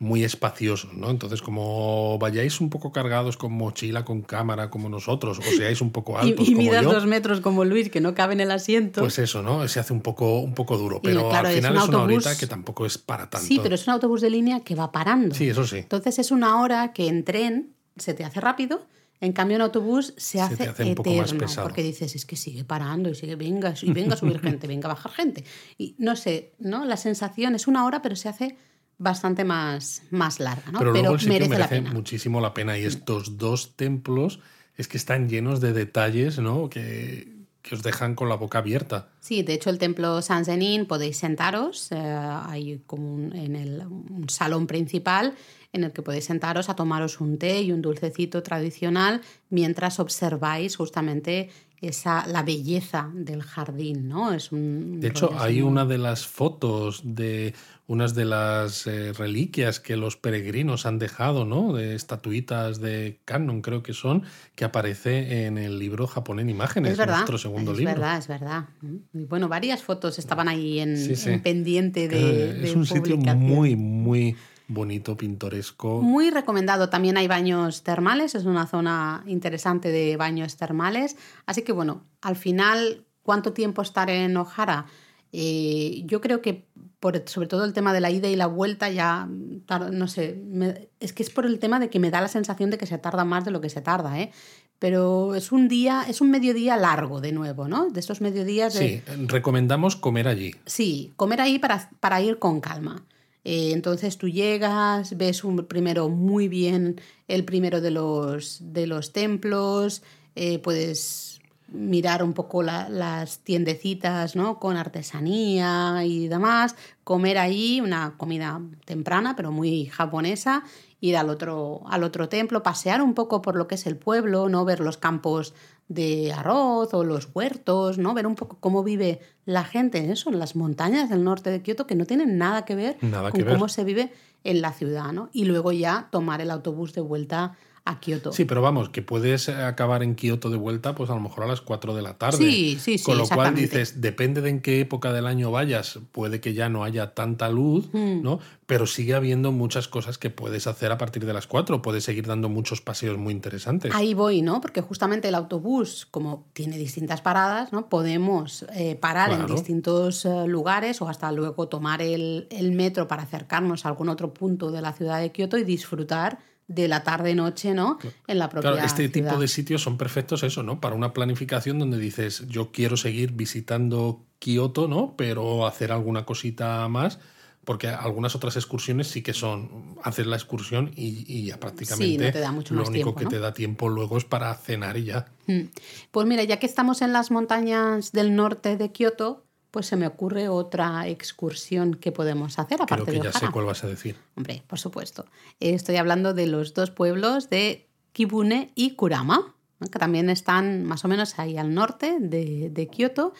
muy espaciosos, ¿no? Entonces, como vayáis un poco cargados con mochila, con cámara, como nosotros, o seáis un poco altos y, y midas dos metros como Luis, que no cabe en el asiento. Pues eso, ¿no? Se hace un poco, un poco duro, pero al final es, una horita que tampoco es para tanto. Sí, pero es un autobús de línea que va parando. Sí, eso sí. Entonces es una hora que en tren se te hace rápido En cambio, en autobús se, Se hace, te hace un poco más eterno, pesado. porque dices, es que sigue parando y sigue, venga, y venga a subir gente, venga a bajar gente. Y no sé, ¿no? La sensación es una hora, pero se hace bastante más, más larga, ¿no? Pero luego el sitio merece, merece, la pena. muchísimo la pena. Y estos dos templos es que están llenos de detalles, ¿no? Que, que os dejan con la boca abierta. Sí, de hecho el templo San Zenin podéis sentaros, eh, hay como un, en el un salón principal en el que podéis sentaros a tomaros un té y un dulcecito tradicional mientras observáis justamente esa la belleza del jardín, ¿no? Es un De hecho, hay una de las fotos de unas de las eh, reliquias que los peregrinos han dejado, ¿no? De estatuitas de Canon, creo que son, que aparece en el libro Japón en imágenes, Es verdad, nuestro segundo es libro. verdad, es verdad. Y bueno, varias fotos estaban ahí en, Sí, sí. en pendiente de, de es un sitio muy, muy bonito, pintoresco. Muy recomendado. También hay baños termales, es una zona interesante de baños termales. Así que bueno, al final, ¿cuánto tiempo estar en Ojara? Eh, yo creo que por, sobre todo el tema de la ida y la vuelta ya, no sé, me- es que es por el tema de que me da la sensación de que se tarda más de lo que se tarda, ¿eh? Pero es un día, es un mediodía largo de nuevo, ¿no? De estos mediodías de... Sí, recomendamos comer allí. Sí, comer ahí para, para ir con calma. Eh, entonces tú llegas, ves un, primero muy bien el primero de los, de los templos, eh, puedes mirar un poco la- las tiendecitas ¿no? con artesanía y demás, comer ahí una comida temprana pero muy japonesa, ir al otro, al otro templo, pasear un poco por lo que es el pueblo, no ver los campos de arroz o los huertos, ¿no? Ver un poco cómo vive la gente en eso, en las montañas del norte de Kioto, que no tienen nada que ver Nada con que ver. cómo se vive en la ciudad, ¿no? Y luego ya tomar el autobús de vuelta a Kioto. Sí, pero vamos, que puedes eh, acabar en Kioto de vuelta, pues a lo mejor a las 4 de la tarde. Sí, sí, sí, Con lo cual dices, depende de en qué época del año vayas, puede que ya no haya tanta luz, Mm. ¿no? Pero sigue habiendo muchas cosas que puedes hacer a partir de las 4. Puedes seguir dando muchos paseos muy interesantes. Ahí voy, ¿no? Porque justamente el autobús, como tiene distintas paradas, ¿no? Podemos eh, parar en distintos eh, lugares o hasta luego tomar el, el metro para acercarnos a algún otro punto de la ciudad de Kioto y disfrutar de la tarde-noche, ¿no? En la propia Claro, este ciudad. tipo de sitios son perfectos eso, ¿no? Para una planificación donde dices, yo quiero seguir visitando Kioto, ¿no? Pero hacer alguna cosita más, porque algunas otras excursiones sí que son, haces la excursión y, y ya prácticamente no te da mucho lo más único tiempo, que ¿no? te da tiempo luego es para cenar y ya. Mm. Pues mira, ya que estamos en las montañas del norte de Kioto, pues se me ocurre otra excursión que podemos hacer Creo aparte que de ya sé cuál vas a decir. Hombre, por supuesto. Estoy hablando de los dos pueblos de Kibune y Kurama, que también están más o menos ahí al norte de, de Kioto.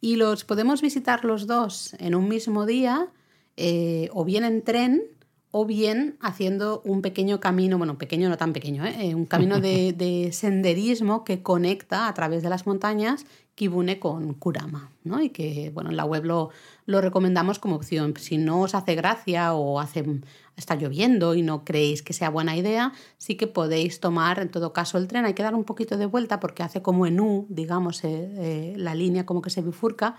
Y los podemos visitar los dos en un mismo día, eh, o bien en tren, o bien haciendo un pequeño camino, bueno, pequeño no tan pequeño, ¿eh? Eh, un camino de, de senderismo que conecta a través de las montañas Kibune con Kurama, ¿no? Y que, bueno, en la web lo, lo recomendamos como opción. Si no os hace gracia o hace, está lloviendo y no creéis que sea buena idea, sí que podéis tomar, en todo caso, el tren. Hay que dar un poquito de vuelta porque hace como en U, digamos, eh, eh, la línea como que se bifurca,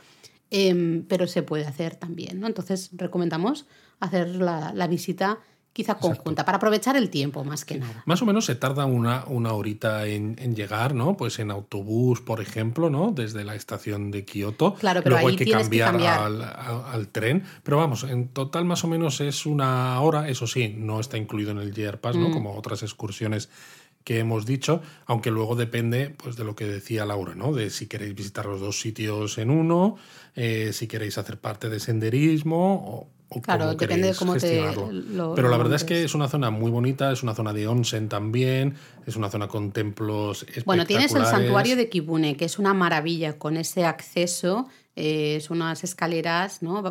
em, pero se puede hacer también, ¿no? Entonces, recomendamos hacer la, la visita quizá conjunta, para aprovechar el tiempo más que nada. Más o menos se tarda una, una horita en, en llegar, ¿no? Pues en autobús, por ejemplo, ¿no? Desde la estación de Kioto. Claro, pero Luego ahí hay que cambiar. Al, al- al tren. Pero vamos, en total más o menos es una hora. Eso sí, no está incluido en el JR Pass, Mm. ¿no? Como otras excursiones que hemos dicho, aunque luego depende pues, de lo que decía Laura, ¿no? De si queréis visitar los dos sitios en uno, eh, si queréis hacer parte de senderismo o, o Claro, cómo depende de cómo te lo- Pero la verdad es que es una zona muy bonita, es una zona de onsen también, es una zona con templos Bueno, tienes el espectaculares. santuario de Kibune, que es una maravilla con ese acceso. eh, es unas escaleras ¿no?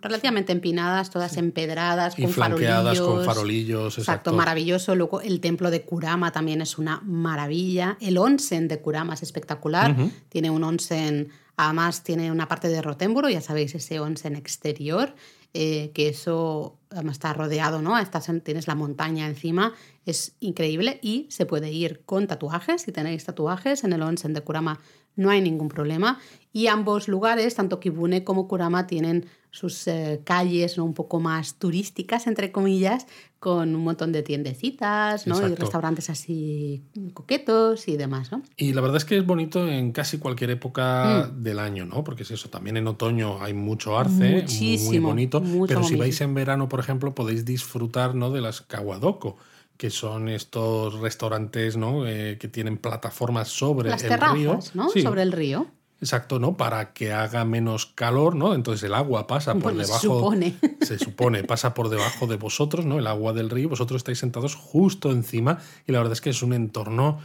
relativamente empinadas, todas empedradas, y con flanqueadas farolillos. con farolillos, Exacto, exacto. maravilloso. Luego el templo de Kurama también es una maravilla. El onsen de Kurama es espectacular. Tiene un onsen, además tiene una parte de Rotemburo, ya sabéis, ese onsen exterior, eh, que eso está rodeado, ¿no? Estás en- tienes la montaña encima, es increíble y se puede ir con tatuajes. Si tenéis tatuajes en el onsen de Kurama no hay ningún problema. Y ambos lugares, tanto Kibune como Kurama, tienen sus eh, calles un poco más turísticas, entre comillas, con un montón de tiendecitas ¿no? y restaurantes así coquetos y demás. ¿no? Y la verdad es que es bonito en casi cualquier época Mm. del año, ¿no? Porque es eso, también en otoño hay mucho arce, muy bonito. pero si vais en verano, por ejemplo, podéis disfrutar ¿no? de las kawadoko, que son estos restaurantes ¿no? Eh, que tienen plataformas sobre Las el terrazas, río. ¿no? Sí, Sobre el río. Exacto, ¿no? Para que haga menos calor, ¿no? Entonces el agua pasa por Bueno, se debajo. supone. Se supone, pasa por debajo de vosotros, ¿no? El agua del río, vosotros estáis sentados justo encima y la verdad es que es un entorno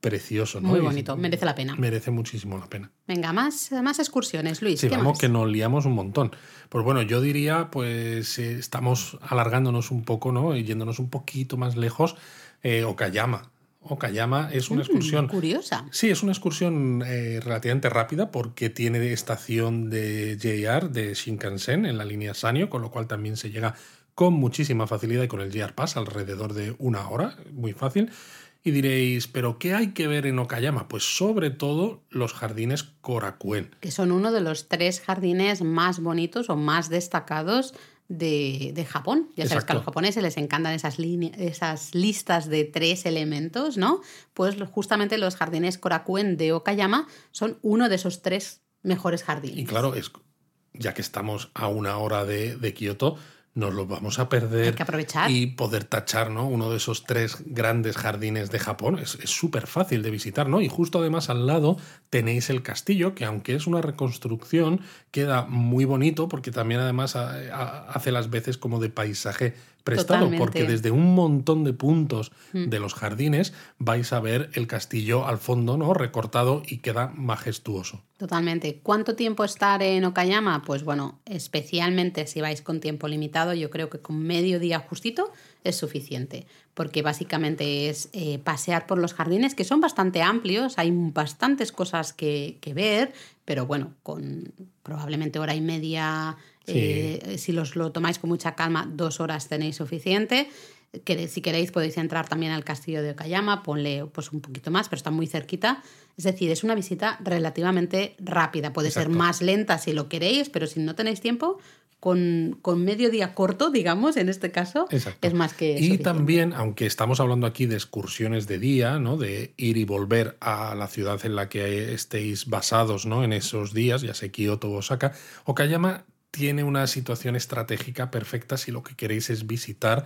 precioso, ¿no? Muy Y bonito, merece la pena. Merece muchísimo la pena. Venga, más, más excursiones, Luis. Sí, ¿qué vamos más? que nos liamos un montón. Pues bueno, yo diría, pues eh, estamos alargándonos un poco, ¿no? Y yéndonos un poquito más lejos. Eh, Okayama. Okayama es una Mm, excursión curiosa. Sí, es una excursión eh, relativamente rápida porque tiene estación de JR de Shinkansen en la línea Sanyo, con lo cual también se llega con muchísima facilidad y con el JR Pass alrededor de una hora, muy fácil. Y diréis, ¿pero qué hay que ver en Okayama? Pues sobre todo los jardines Korakuen. Que son uno de los tres jardines más bonitos o más destacados de, de Japón. Ya sabes que a los japoneses les encantan esas, esas listas de tres elementos, ¿no? Pues justamente los jardines Korakuen de Okayama son uno de esos tres mejores jardines. Y claro, es, ya que estamos a una hora de, de Kioto, nos lo vamos a perder. Hay que aprovechar. Y poder tachar, ¿no? Uno de esos tres grandes jardines de Japón. Es es súper fácil de visitar, ¿no? Y justo además al lado tenéis el castillo, que aunque es una reconstrucción, queda muy bonito porque también además a- hace las veces como de paisaje prestado, Totalmente. porque desde un montón de puntos Mm. de los jardines vais a ver el castillo al fondo, ¿no? Recortado y queda majestuoso. Totalmente. ¿Cuánto tiempo estar en Okayama? Pues bueno, especialmente si vais con tiempo limitado, yo creo que con medio día justito es suficiente, porque básicamente es eh, pasear por los jardines, que son bastante amplios, hay bastantes cosas que, que ver, pero bueno, con probablemente hora y media, Sí. eh, si los, lo tomáis con mucha calma, dos horas tenéis suficiente. Que si queréis podéis entrar también al castillo de Okayama, ponle pues un poquito más, pero está muy cerquita. Es decir, es una visita relativamente rápida. Puede ser más lenta si lo queréis, pero si no tenéis tiempo, con, con medio día corto, digamos, en este caso, Exacto. es más que Y suficiente. también, aunque estamos hablando aquí de excursiones de día, ¿no? De ir y volver a la ciudad en la que estéis basados, ¿no? En esos días, ya sea Kioto o Osaka, Okayama tiene una situación estratégica perfecta si lo que queréis es visitar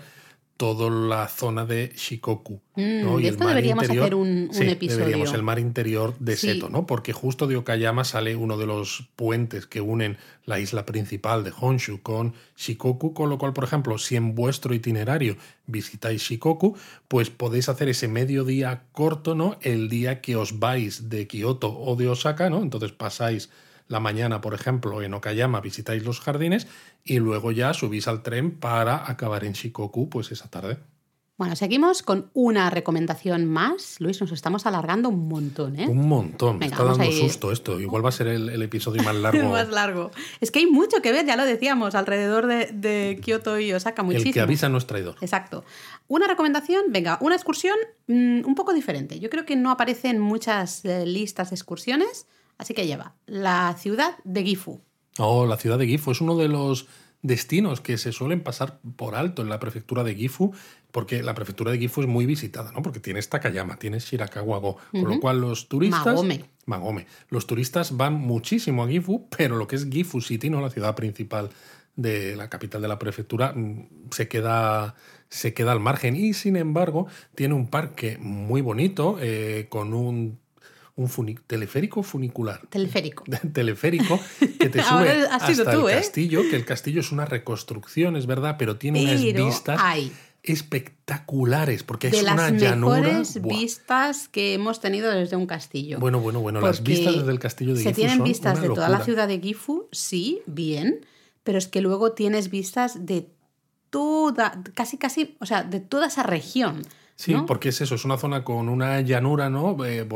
toda la zona de Shikoku. Mm, ¿no? de Y el esto mar deberíamos interior- hacer un- un Sí, episodio. Deberíamos, el mar interior de Sí. Seto, ¿no? Porque justo de Okayama sale uno de los puentes que unen la isla principal de Honshu con Shikoku, con lo cual, por ejemplo, si en vuestro itinerario visitáis Shikoku, pues podéis hacer ese mediodía corto, ¿no? El día que os vais de Kioto o de Osaka, ¿no? Entonces pasáis la mañana, por ejemplo, en Okayama visitáis los jardines y luego ya subís al tren para acabar en Shikoku, pues esa tarde. Bueno, seguimos con una recomendación más. Luis, nos estamos alargando un montón, ¿eh? Un montón, me está dando susto esto. Igual va a ser el, el episodio más largo. más largo. Es que hay mucho que ver, ya lo decíamos, alrededor de, de Kioto y Osaka, muchísimo. el que avisa no es traidor. Exacto. Una recomendación, venga, una excursión mm, un poco diferente. Yo creo que no aparece en muchas eh, listas de excursiones, así que lleva la ciudad de Gifu. Oh, la ciudad de Gifu es uno de los destinos que se suelen pasar por alto en la prefectura de Gifu, porque la prefectura de Gifu es muy visitada, ¿no? Porque tienes Takayama, tienes Shirakawa-go, con lo cual los turistas... Magome. Magome. Los turistas van muchísimo a Gifu, pero lo que es Gifu City, ¿no? La ciudad principal de la capital de la prefectura, mm, se queda, se queda al margen. Y sin embargo, tiene un parque muy bonito, eh, con un, un teleférico funicular Teleférico. teleférico que te sube hasta tú, el ¿eh? castillo, que el castillo es una reconstrucción, es verdad, pero tiene unas vistas hay espectaculares, porque de es las una llanura. mejores ¡buah! vistas que hemos tenido desde un castillo. Bueno, bueno, bueno, las vistas desde el castillo de Se Gifu tienen son vistas una de toda la ciudad de Gifu, sí, bien, pero es que luego tienes vistas de toda, casi, casi, o sea, de toda esa región. Sí, ¿no? porque es eso, es una zona con una llanura, ¿no? Eh,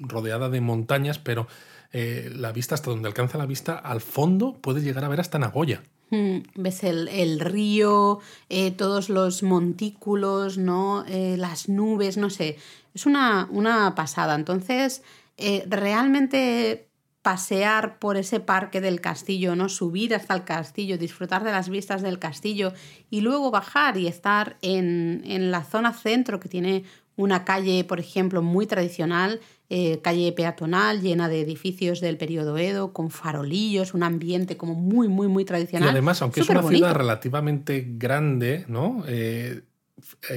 rodeada de montañas, pero eh, la vista, hasta donde alcanza la vista, al fondo puedes llegar a ver hasta Nagoya. Mm, ves el, río, eh, todos los montículos, ¿no? Eh, las nubes, no sé. Es una, una pasada. Entonces, eh, realmente pasear por ese parque del castillo, ¿no? Subir hasta el castillo, disfrutar de las vistas del castillo y luego bajar y estar en, en la zona centro que tiene una calle, por ejemplo, muy tradicional, eh, calle peatonal llena de edificios del periodo Edo, con farolillos, un ambiente como muy, muy, muy tradicional. Y además, aunque es una ciudad relativamente grande, ¿no? Eh, eh,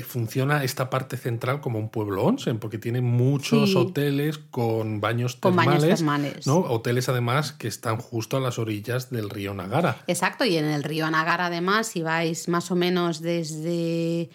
funciona esta parte central como un pueblo onsen, porque tiene muchos hoteles con baños termales, ¿no? Hoteles además que están justo a las orillas del río Nagara. Exacto, y en el río Nagara además, si vais más o menos desde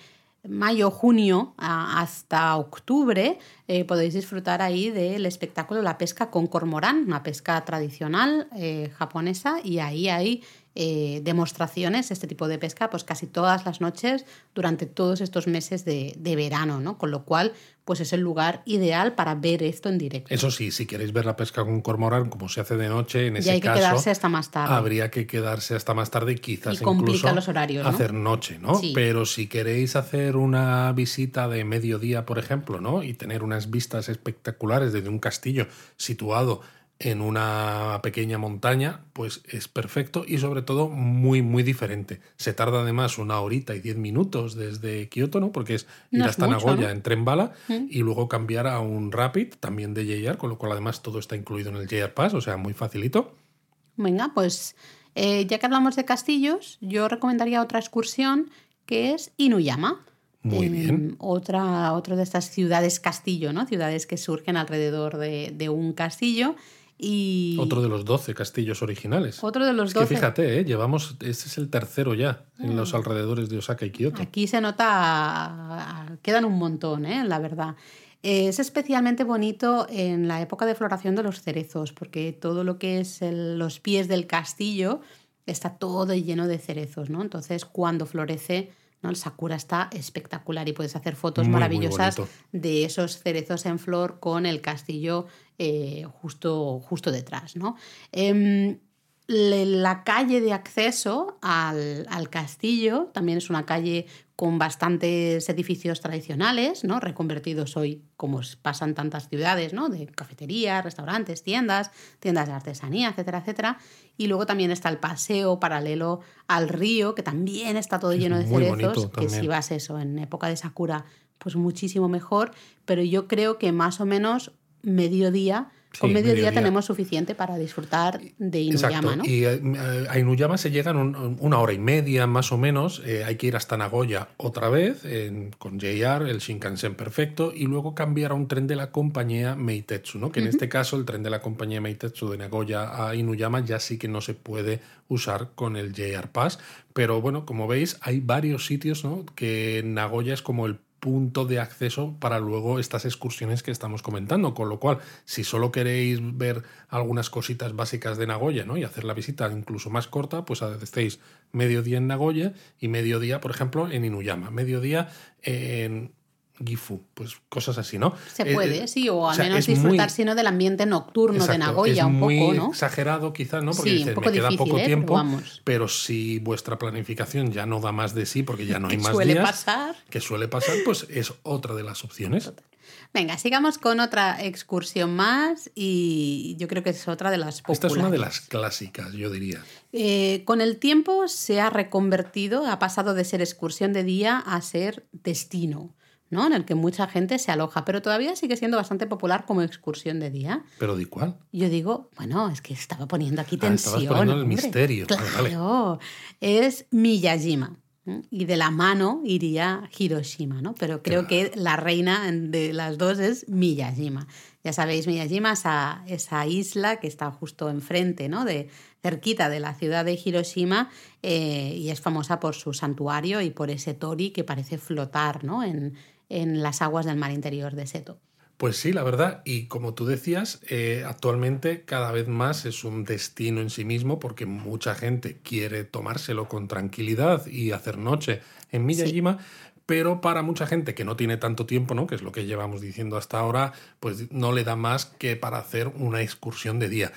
mayo, junio hasta octubre, eh, podéis disfrutar ahí del espectáculo de la pesca con cormorán, una pesca tradicional eh, japonesa, y ahí hay eh, demostraciones, este tipo de pesca, pues casi todas las noches durante todos estos meses de, verano, ¿no? Con lo cual, pues es el lugar ideal para ver esto en directo. Eso sí, si queréis ver la pesca con cormorán, como se hace de noche, en ese hay que quedarse hasta más tarde. Habría que quedarse hasta más tarde y quizás y complica los horarios, hacer noche, ¿no? Pero si queréis hacer una visita de mediodía, por ejemplo, ¿no? Y tener unas vistas espectaculares desde un castillo situado en una pequeña montaña, pues es perfecto y sobre todo muy, muy diferente. Se tarda además una horita y diez minutos desde Kioto, ¿no? Porque es ir hasta Nagoya en tren bala mm. y luego cambiar a un Rapid, también de JR, con lo cual además todo está incluido en el JR Pass, o sea, muy facilito. Venga, pues eh, ya que hablamos de castillos, yo recomendaría otra excursión que es Inuyama. Muy bien. Otra, otra de estas ciudades castillo, ¿no? Ciudades que surgen alrededor de, de un castillo otro de los 12 castillos originales. Otro de los 12. Es que fíjate, ¿eh? llevamos, este es el tercero ya en los mm. alrededores de Osaka y Kioto. Aquí se nota, quedan un montón, ¿eh? la verdad. Es especialmente bonito en la época de floración de los cerezos, porque todo lo que es los pies del castillo está todo lleno de cerezos, ¿no? Entonces, cuando florece, ¿no? El sakura está espectacular y puedes hacer fotos maravillosas de esos cerezos en flor con el castillo eh, justo, justo detrás. ¿no? Em, la calle de acceso al, al, castillo también es una calle con bastantes edificios tradicionales, ¿no? reconvertidos hoy, como pasan tantas ciudades, ¿no? de cafeterías, restaurantes, tiendas, tiendas de artesanía, etcétera, etcétera. Y luego también está el paseo paralelo al río, que también está todo lleno de cerezos, que si vas eso en época de Sakura, pues muchísimo mejor, pero yo creo que más o menos mediodía con mediodía, tenemos suficiente para disfrutar de Inuyama, ¿no? Y eh, a Inuyama se llegan una hora y media más o menos. Eh, hay que ir hasta Nagoya otra vez con JR, el Shinkansen perfecto, y luego cambiar a un tren de la compañía Meitetsu, ¿no? Que en este caso el tren de la compañía Meitetsu de Nagoya a Inuyama ya sí que no se puede usar con el JR Pass. Pero bueno, como veis, hay varios sitios, ¿no? Que Nagoya es como el punto de acceso para luego estas excursiones que estamos comentando. Con lo cual, si solo queréis ver algunas cositas básicas de Nagoya ¿no? y hacer la visita incluso más corta, pues estéis mediodía en Nagoya y mediodía, por ejemplo, en Inuyama. Mediodía en Gifu, pues cosas así, ¿no? Se eh, puede, eh, sí, o al menos disfrutar sino del ambiente nocturno de Nagoya un poco, ¿no? exagerado quizás, ¿no? Porque me queda poco ¿eh? tiempo, pero, si vuestra planificación ya no da más de sí porque ya no hay más suele días, pasar. que suele pasar, pues es otra de las opciones. Venga, sigamos con otra excursión más y yo creo que es otra de las populares. Esta es una de las clásicas, yo diría. con el tiempo se ha reconvertido, ha pasado de ser excursión de día a ser destino. ¿No? En el que mucha gente se aloja, pero todavía sigue siendo bastante popular como excursión de día. ¿Pero de cuál? Yo digo, bueno, es que estaba poniendo aquí tensión. Ah, poniendo el misterio. Claro, es Miyajima. Y de la mano iría Hiroshima, ¿no? Pero creo que la reina de las dos es Miyajima. Ya sabéis, Miyajima es esa, esa isla que está justo enfrente, ¿no? De, cerquita de la ciudad de Hiroshima eh, y es famosa por su santuario y por ese tori que parece flotar ¿no? en, en las aguas del mar interior de Seto. Pues sí, la verdad. Y como tú decías, eh, actualmente cada vez más es un destino en sí mismo porque mucha gente quiere tomárselo con tranquilidad y hacer noche en Miyajima. Pero para mucha gente que no tiene tanto tiempo, ¿no? que es lo que llevamos diciendo hasta ahora, pues no le da más que para hacer una excursión de día.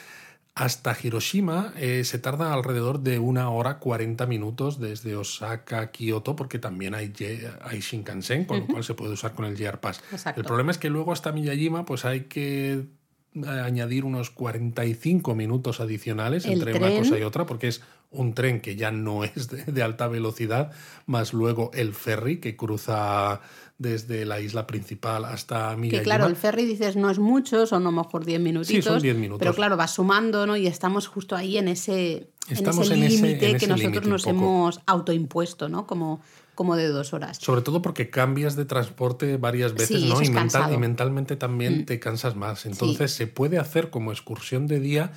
Hasta Hiroshima eh, se tarda alrededor de una hora 40 minutos desde Osaka a Kioto, porque también hay, hay Shinkansen, con lo cual se puede usar con el JR Pass. El problema es que luego hasta Miyajima pues hay que eh, añadir unos 45 minutos adicionales entre una cosa y otra, porque es un tren que ya no es de, alta velocidad, más luego el ferry que cruza desde la isla principal hasta Miyajima. Que claro, el ferry dices no es mucho, son a lo mejor 10 minutitos. son 10 minutos. Pero claro, va sumando, ¿no? Y estamos justo ahí en ese límite que nosotros nos hemos autoimpuesto, ¿no? Como, como de dos horas. Sobre todo porque cambias de transporte varias veces, ¿no? Y, mental, y, mentalmente también mm. te cansas más. Entonces se puede hacer como excursión de día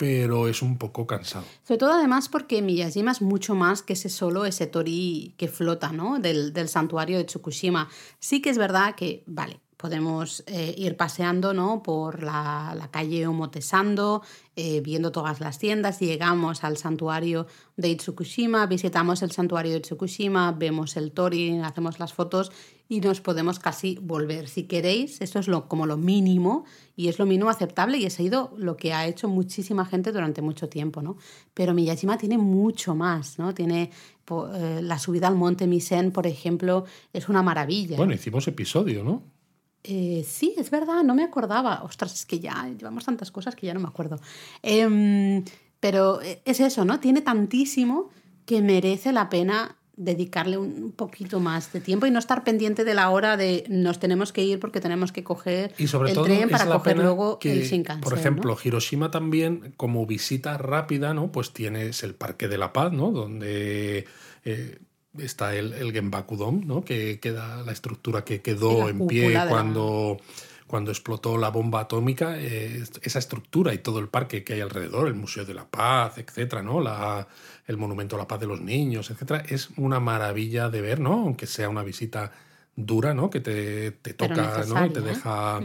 pero es un poco cansado. Sobre todo además porque Miyajima es mucho más que ese solo ese tori que flota, ¿no? Del, del santuario de Tsukushima. Sí que es verdad que, vale, podemos eh, ir paseando ¿no? por la, la calle Omotesando, eh, viendo todas las tiendas, llegamos al santuario de Itsukushima, visitamos el santuario de Itsukushima, vemos el Tori, hacemos las fotos y nos podemos casi volver. Si queréis, esto es lo, como lo mínimo y es lo mínimo aceptable y ha sido lo que ha hecho muchísima gente durante mucho tiempo. ¿no? Pero Miyajima tiene mucho más, ¿no? tiene eh, la subida al monte Misen, por ejemplo, es una maravilla. Bueno, hicimos episodio, ¿no? Eh, sí, es verdad, no me acordaba. Ostras, es que ya llevamos tantas cosas que ya no me acuerdo. Em, pero eh, es eso, ¿no? Tiene tantísimo que merece la pena dedicarle un poquito más de tiempo y no estar pendiente de la hora de nos tenemos que ir porque tenemos que coger y sobre el todo tren para coger luego que, el Shinkansen. Por ejemplo, Hiroshima también, como visita rápida, ¿no? Pues tienes el Parque de la Paz, ¿no? Donde eh, está el, el Genbakudon, ¿no? que queda la estructura que quedó en pie cuando, cuando explotó la bomba atómica, eh, esa estructura y todo el parque que hay alrededor, el Museo de la Paz, etcétera, ¿no? La, el Monumento a la Paz de los Niños, etcétera, es una maravilla de ver, ¿no? Aunque sea una visita dura, ¿no? Que te, te toca, ¿no? Te deja,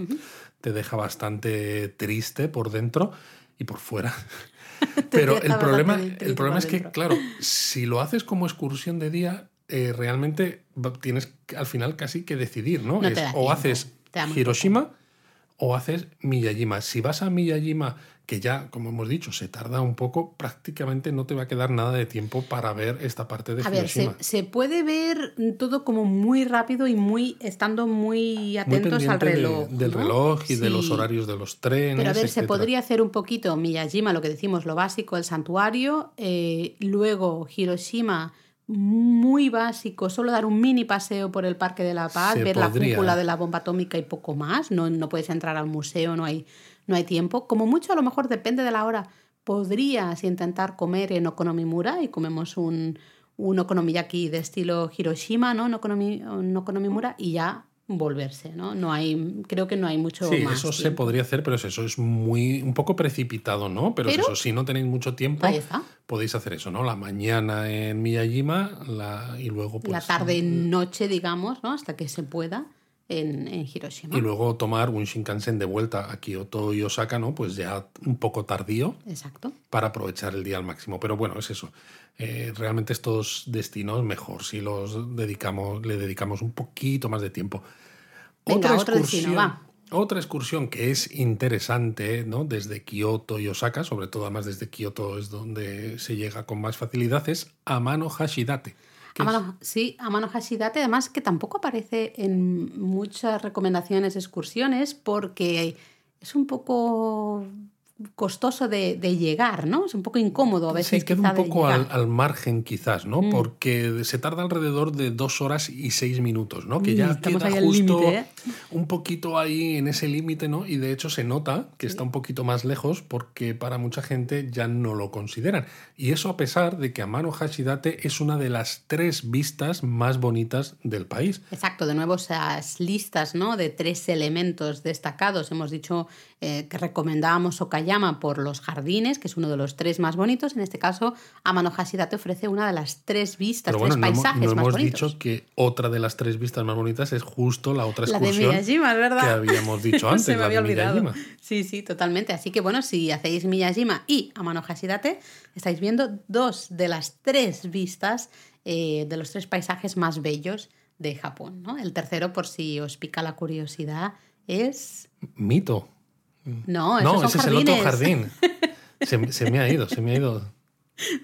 te deja bastante triste por dentro y por fuera. Pero el problema, el problema es que, claro, si lo haces como excursión de día, eh, realmente tienes al final casi que decidir, ¿no? o haces Hiroshima o haces Miyajima. Si vas a Miyajima que ya, como hemos dicho, se tarda un poco, prácticamente no te va a quedar nada de tiempo para ver esta parte de a Ver, se, puede ver todo como muy rápido y muy estando muy atentos al reloj. del reloj y de los horarios de los trenes. Pero a ver, se podría hacer un poquito Miyajima, lo que decimos, lo básico, el santuario, eh, luego Hiroshima muy básico, solo dar un mini paseo por el Parque de la Paz, ver la cúpula de la bomba atómica y poco más, no, no puedes entrar al museo, no hay no hay tiempo. Como mucho, a lo mejor depende de la hora, podrías intentar comer en Okonomimura y comemos un, un okonomiyaki de estilo Hiroshima, ¿no? En Okonomimura y ya volverse, ¿no? No hay, creo que no hay mucho sí, más. eso se podría hacer, pero eso es muy, un poco precipitado, ¿no? Pero, eso, si no tenéis mucho tiempo, podéis hacer eso, ¿no? La mañana en Miyajima la, y luego pues, La tarde-noche, digamos, ¿no? Hasta que se pueda en, Hiroshima. Y luego tomar un Shinkansen de vuelta a Kioto y Osaka, ¿no? Pues ya un poco tardío. Exacto. Para aprovechar el día al máximo. Pero bueno, es eso. Eh, realmente estos destinos mejor si los dedicamos, le dedicamos un poquito más de tiempo. otra excursión, Otra excursión que es interesante, ¿no? Desde Kioto y Osaka, sobre todo además desde Kioto es donde se llega con más facilidad, es Amano Hashidate. Amano, sí, Amano Hashidate, además que tampoco aparece en muchas recomendaciones, excursiones, porque es un poco costoso de, llegar, ¿no? Es un poco incómodo a veces. Sí, queda un poco al, margen quizás, ¿no? Mm. Porque se tarda alrededor de dos horas y seis minutos, ¿no? Que ya queda justo ¿eh? un poquito ahí en ese límite, ¿no? Y de hecho se nota que está un poquito más lejos porque para mucha gente ya no lo consideran. Y eso a pesar de que Amano Hashidate es una de las tres vistas más bonitas del país. Exacto, de nuevo esas listas, ¿no? De tres elementos destacados. Hemos dicho eh, que recomendábamos Okayama por los jardines, que es uno de los tres más bonitos. En este caso, Amano Hashida te ofrece una de las tres vistas, tres paisajes no hemos, no hemos dicho que otra de las tres vistas más bonitas es justo la otra excursión la de Miyajima, ¿verdad? que habíamos dicho antes, Se me había olvidado. Sí, sí, totalmente. Así que bueno, si hacéis Miyajima y Amano Hashidate, estáis viendo dos de las tres vistas eh, de los tres paisajes más bellos de Japón. ¿no? El tercero, por si os pica la curiosidad, es... Mito. No, no ese es el otro jardín. Se, se me ha ido, se me ha ido.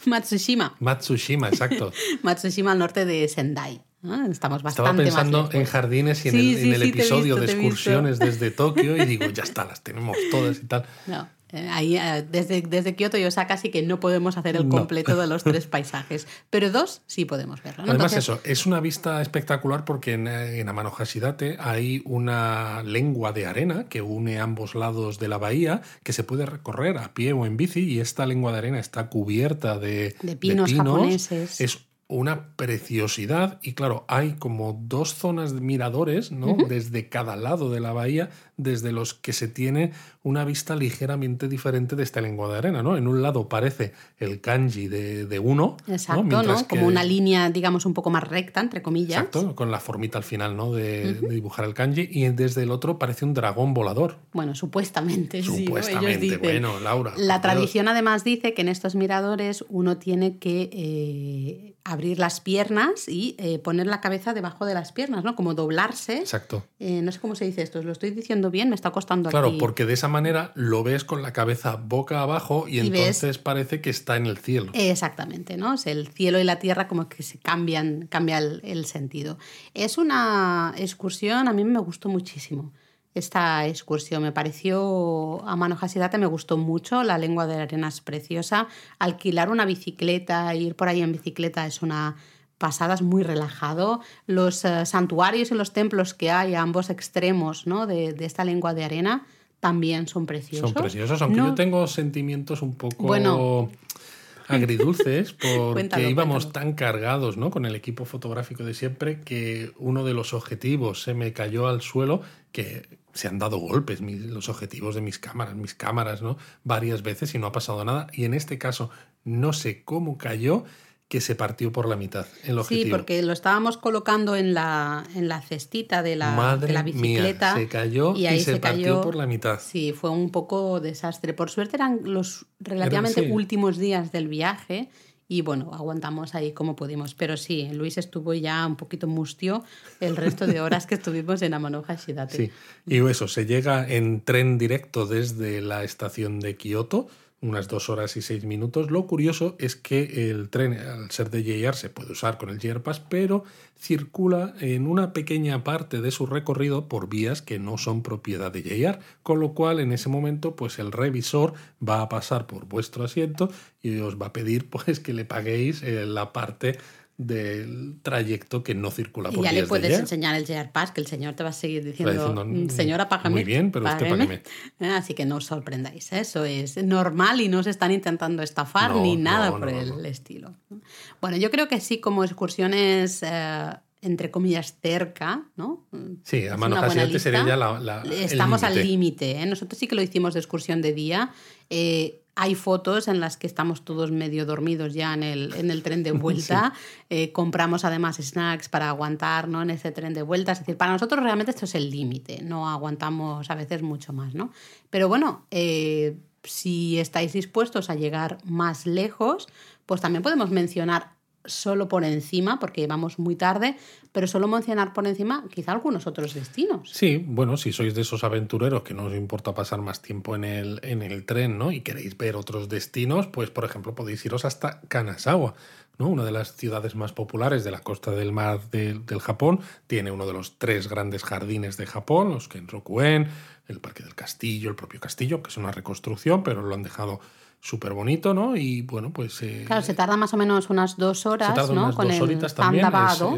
Matsushima. Matsushima, exacto. Matsushima al norte de Sendai. ¿no? Estamos Estaba bastante pensando más en jardines y en Sí, el, sí, en el sí, te he episodio de excursiones desde Tokio y digo, ya está, las tenemos todas y tal. No, ahí, eh, desde, desde Kioto y Osaka sí que no podemos hacer el No. completo de los tres paisajes, pero dos sí podemos verlo. ¿no? Además, Entonces, eso, es una vista espectacular porque en, en Amano Hashidate hay una lengua de arena que une ambos lados de la bahía que se puede recorrer a pie o en bici y esta lengua de arena está cubierta de, De pinos japoneses. Es una preciosidad y claro, hay como dos zonas de miradores, ¿no? Desde cada lado de la bahía, desde los que se tiene una vista ligeramente diferente de esta lengua de arena, ¿no? En un lado parece el kanji de, de uno, Exacto, ¿no? Como que- una línea, digamos, un poco más recta, entre comillas. Exacto, con la formita al final, ¿no? De, de dibujar el kanji. Y desde el otro parece un dragón volador. Bueno, supuestamente, sí. ¿no? Ellos Supuestamente. dicen- bueno, Laura. La Dios. tradición además dice que en estos miradores uno tiene que eh, abrir las piernas y eh, poner la cabeza debajo de las piernas, ¿no? Como doblarse. Exacto. Eh, no sé cómo se dice esto, lo estoy diciendo bien, me está costando Claro, aquí. porque de esa manera lo ves con la cabeza boca abajo y, Y ves- entonces parece que está en el cielo. Exactamente, ¿no? O sea, el cielo y la tierra como que se cambian, cambia el, el sentido. Es una excursión, a mí me gustó muchísimo. Esta excursión me pareció, a Mano Hashidate me gustó mucho, la lengua de la arena es preciosa, alquilar una bicicleta, ir por ahí en bicicleta es una pasada, es muy relajado. Los eh, santuarios y los templos que hay a ambos extremos ¿no? de, de esta lengua de arena también son preciosos. Son preciosos, aunque No- yo tengo sentimientos un poco Bueno. agridulces porque Cuéntalo, íbamos cuéntalo. tan cargados ¿no? con el equipo fotográfico de siempre que uno de los objetivos se me cayó al suelo que se han dado golpes mis- los objetivos de mis cámaras, mis cámaras, ¿no? Varias veces y no ha pasado nada. Y en este caso no sé cómo cayó que se partió por la mitad el objetivo. Sí, porque lo estábamos colocando en la, en la cestita de la, Madre de la bicicleta. mía, se cayó y, ahí se, partió cayó. por la mitad. Sí, fue un poco desastre. Por suerte eran los relativamente sí. últimos días del viaje y bueno, aguantamos ahí como pudimos. Pero sí, Luis estuvo ya un poquito mustio el resto de horas que estuvimos en Amano Hashidate. Sí, y eso, se llega en tren directo desde la estación de Kioto, unas dos horas y seis minutos. Lo curioso es que el tren, al ser de JR, se puede usar con el JR Pass, pero circula en una pequeña parte de su recorrido por vías que no son propiedad de JR, con lo cual en ese momento pues el revisor va a pasar por vuestro asiento y os va a pedir pues que le paguéis eh, la parte del trayecto que no circula Y por ya le vías puedes enseñar el JR Pass, que el señor te va a seguir diciendo, diciendo, "Mm, señora, págame. muy bien, pero usted págueme". Eh, Así que no os sorprendáis, ¿eh? eso es normal y no os están intentando estafar No, ni nada no, por no, el estilo. Bueno, yo creo que sí, como excursiones, eh, entre comillas, cerca, ¿no? Sí, a mano Hashidate sería ya la, Estamos al límite. límite. ¿eh? Nosotros sí que lo hicimos de excursión de día. Eh, hay fotos en las que estamos todos medio dormidos ya en el, en el tren de vuelta. Eh, compramos además snacks para aguantar ¿no? en ese tren de vuelta. Es decir, para nosotros realmente esto es el límite. No aguantamos a veces mucho más. ¿no? Pero bueno, eh, si estáis dispuestos a llegar más lejos, pues también podemos mencionar solo por encima, porque vamos muy tarde, pero solo mencionar por encima quizá algunos otros destinos. Sí, bueno, si sois de esos aventureros que no os importa pasar más tiempo en el, en el tren, ¿no? Y queréis ver otros destinos, pues por ejemplo podéis iros hasta Kanazawa, ¿no? Una de las ciudades más populares de la costa del mar de- del Japón. Tiene uno de los tres grandes jardines de Japón, los Kenrokuen, el Parque del Castillo, el propio castillo, que es una reconstrucción, pero lo han dejado súper bonito, ¿no? Y bueno, pues... eh, Claro, se tarda más o menos unas dos horas, se tarda ¿no? unas Con dos el horitas también.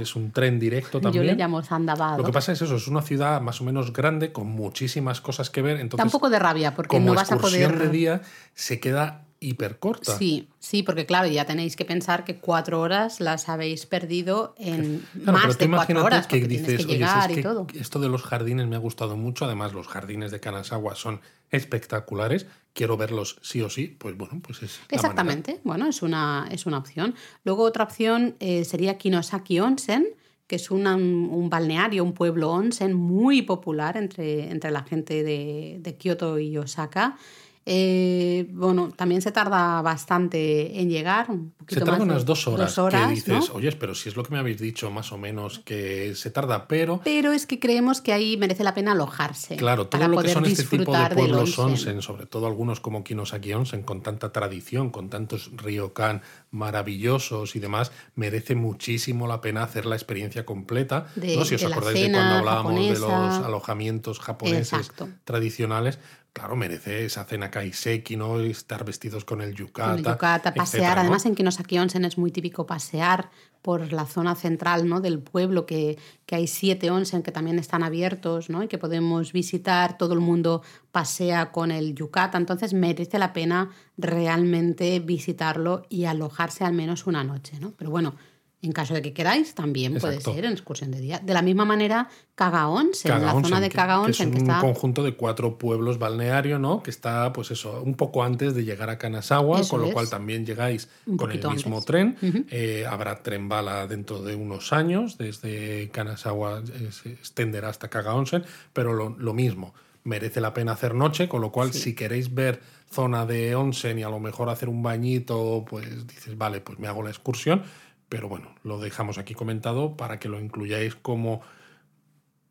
Es, un tren directo Yo también. le llamo Zandabado. Lo que pasa es eso, es una ciudad más o menos grande con muchísimas cosas que ver. Entonces, Da un poco de rabia porque como no vas a poder... de día se queda hiper corta. Sí, sí, porque claro, ya tenéis que pensar que cuatro horas las habéis perdido en Claro, más de cuatro horas que porque dices, tienes que oye, si llegar es y que todo. esto de los jardines me ha gustado mucho, además los jardines de Kanazawa son espectaculares, quiero verlos sí o sí, pues bueno, pues es la. Exactamente, bueno, es una, es una opción. Luego otra opción eh, sería Kinosaki Onsen, que es una- un balneario, un pueblo onsen muy popular entre, entre la gente de, de Kioto y Osaka. Eh, bueno, también se tarda bastante en llegar. Un se tarda unas dos horas. que dices, oye, pero si es lo que me habéis dicho más o menos, que se tarda, pero. Pero es que creemos que ahí merece la pena alojarse. Claro, todo lo que son este tipo de pueblos onsen, sobre todo algunos como Kinosaki Onsen, con tanta tradición, con tantos ryokan maravillosos y demás, merece muchísimo la pena hacer la experiencia completa. ¿no? Si os acordáis de cuando hablábamos de los alojamientos japoneses tradicionales, claro, merece esa cena kaiseki, ¿no? Estar vestidos con el yukata. el yukata, pasear. Además, en Kinosaki Onsen es muy típico pasear por la zona central ¿no? del pueblo, que, que hay siete onsen que también están abiertos ¿no? y que podemos visitar. Todo el mundo pasea con el yukata. Entonces, merece la pena realmente visitarlo y alojarse al menos una noche. ¿no? Pero bueno, en caso de que queráis, también puede ser en excursión de día. De la misma manera, Cagaonsen, en la zona de Cagaonsen. Que, es un conjunto de cuatro pueblos balneario, ¿no? Que está, pues eso, un poco antes de llegar a Kanazawa, con lo cual también llegáis con el mismo tren. Eh, habrá tren bala dentro de unos años, desde Kanazawa eh, se extenderá hasta Kagaonsen, pero lo, mismo. Merece la pena hacer noche, con lo cual, si queréis ver zona de onsen y a lo mejor hacer un bañito, pues dices, vale, pues me hago la excursión pero bueno, lo dejamos aquí comentado para que lo incluyáis como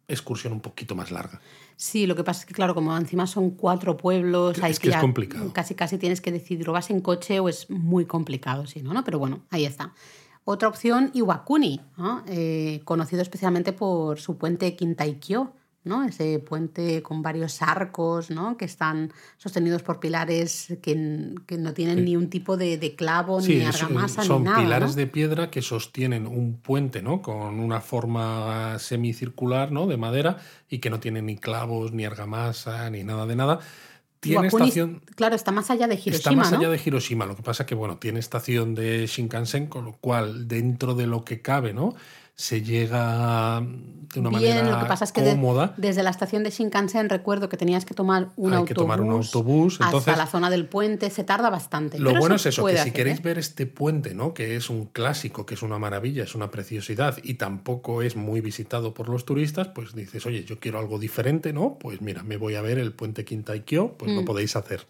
excursión un poquito más larga. Sí, lo que pasa es que, claro, como encima son cuatro pueblos, es que, es complicado. Casi, casi tienes que decidir o vas en coche o es muy complicado, si no, ¿no? Pero bueno, ahí está. Otra opción, Iwakuni, eh, conocido especialmente por su puente Kintaikyo, ¿no? Ese puente con varios arcos, ¿no? Que están sostenidos por pilares que, que no tienen ni un tipo de, de clavo, ni argamasa, son ni nada. Son pilares de piedra que sostienen un puente, ¿no? Con una forma semicircular, ¿no? De madera y que no tienen ni clavos, ni argamasa, ni nada de nada. Tiene estación. Claro, está más allá de Hiroshima. Está más allá de Hiroshima. Lo que pasa que, bueno, tiene estación de Shinkansen, con lo cual, dentro de lo que cabe, ¿no? Se llega de una Bien, manera lo que pasa es que desde la estación de Shinkansen recuerdo que tenías que tomar un Hay autobús. que tomar un autobús. hasta la zona del puente, se tarda bastante. Lo bueno es eso, que si queréis ¿eh? ver este puente, ¿no? que es un clásico, que es una maravilla, es una preciosidad y tampoco es muy visitado por los turistas, pues dices, oye, yo quiero algo diferente, ¿no? Pues mira, me voy a ver el puente Kintaikyo, pues lo mm. podéis hacer.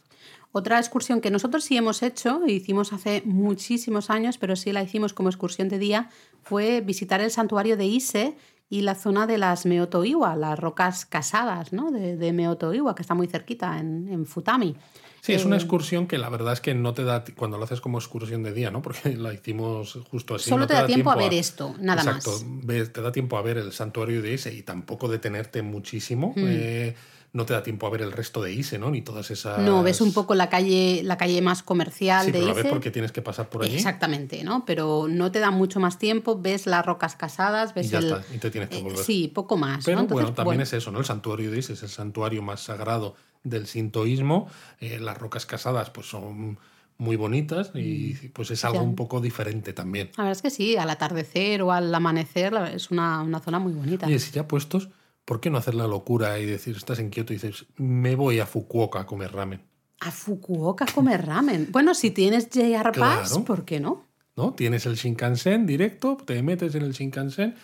Otra excursión que nosotros sí hemos hecho, hicimos hace muchísimos años, pero sí la hicimos como excursión de día, fue visitar el santuario de Ise y la zona de las Meotoiwa, las rocas casadas ¿no? de, de Meotoiwa, que está muy cerquita en, Futami. Sí, es una eh, excursión que la verdad es que no te da cuando lo haces como excursión de día, ¿no? Porque la hicimos justo así. Solo te, da, tiempo, a ver esto, nada más. Exacto, te da tiempo a ver el santuario de Ise y tampoco detenerte muchísimo. Mm. Eh, no te da tiempo a ver el resto de ISE, ¿no? Ni todas esas. No, ves un poco la calle, la calle más comercial sí, de pero ISE. ves porque tienes que pasar por allí. Exactamente, ¿no? Pero no te da mucho más tiempo, ves las rocas casadas, ves y ya el. Está, y te tienes que eh, volver. sí, poco más. Pero ¿no? bueno, también es eso, ¿no? El santuario de ISE es el santuario más sagrado del sintoísmo. Eh, las rocas casadas, pues son muy bonitas y mm. pues es algo un poco diferente también. La verdad es que sí, al atardecer o al amanecer es una, una zona muy bonita. Y si ya puestos, ¿por qué no hacer la locura y decir, estás en Kioto y dices, me voy a Fukuoka a comer ramen? A Fukuoka a comer ramen. Bueno, si tienes JR Pass, ¿por qué no? ¿No? Tienes el Shinkansen directo, te metes en el Shinkansen,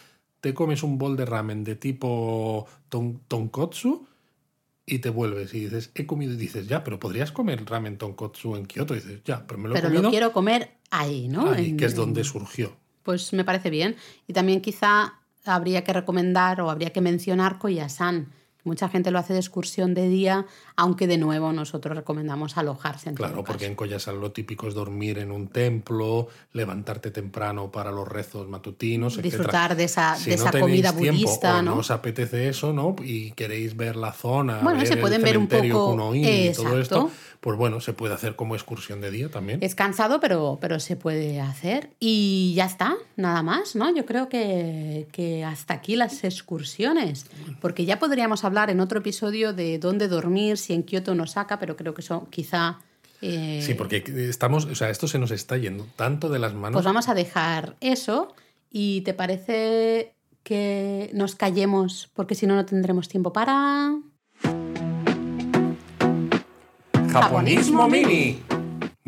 te comes un bol de ramen de tipo tonkotsu y te vuelves y dices, he comido y dices, ya, pero podrías comer ramen tonkotsu en Kioto. Y dices, ya, pero me lo he comido. Pero lo quiero comer ahí, ¿no? Ahí, que es donde surgió. Pues me parece bien. Y también quizá habría que recomendar o habría que mencionar Koyasan. Mucha gente lo hace de excursión de día, aunque de nuevo nosotros recomendamos alojarse. En claro, porque en Koyasan lo típico es dormir en un templo, levantarte temprano para los rezos matutinos, disfrutar de esa, de esa comida budista, ¿no? os apetece eso, ¿no? Y queréis ver la zona, bueno, se pueden ver un poco y todo esto, pues bueno, se puede hacer como excursión de día también. Es cansado, pero, pero se puede hacer. Y ya está, nada más, ¿no? Yo creo que, que hasta aquí las excursiones, porque ya podríamos hablar en otro episodio de dónde dormir, si en Kioto nos saca, pero creo que eso quizá... Eh, sí, porque estamos, o sea, esto se nos está yendo tanto de las manos. Pues vamos a dejar eso y te parece que nos callemos porque si no no tendremos tiempo para... Japonismo Mini.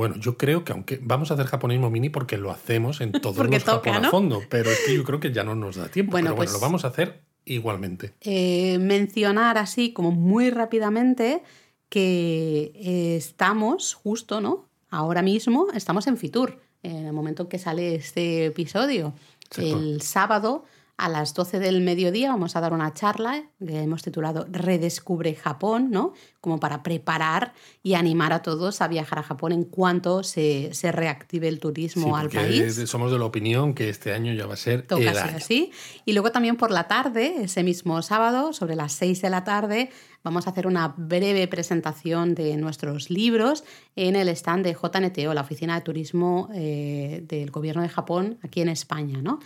Bueno, yo creo que aunque vamos a hacer japonismo mini porque lo hacemos en todos los toca, Japón a fondo, pero es que yo creo que ya no nos da tiempo. Bueno, pero bueno, pues lo vamos a hacer igualmente. Eh, mencionar así como muy rápidamente que eh, estamos justo, ¿no? Ahora mismo estamos en Fitur, en el momento en que sale este episodio. El sábado a las 12 del mediodía vamos a dar una charla que hemos titulado Redescubre Japón, ¿no? Como para preparar y animar a todos a viajar a Japón en cuanto se, reactive el turismo al país. Somos de la opinión que este año ya va a ser el año. así. Y luego también por la tarde, ese mismo sábado, sobre las 6 de la tarde, vamos a hacer una breve presentación de nuestros libros en el stand de JNTO, la Oficina de Turismo eh, del Gobierno de Japón, aquí en España, ¿no?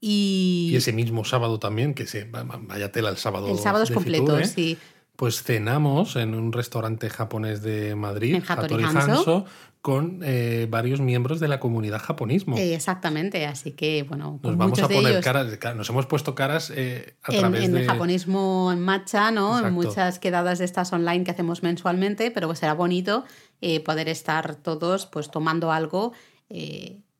Y, ese mismo sábado también, que se vaya tela el sábado. El sábado es completo, ¿eh? sí. Pues cenamos en un restaurante japonés de Madrid, en Hattori Hanzo, con eh, varios miembros de la comunidad japonismo. exactamente, así que bueno, nos vamos a poner caras, nos hemos puesto caras eh, a en, través en de... el japonismo en marcha, ¿no? En muchas quedadas de estas online que hacemos mensualmente, pero será bonito poder estar todos pues tomando algo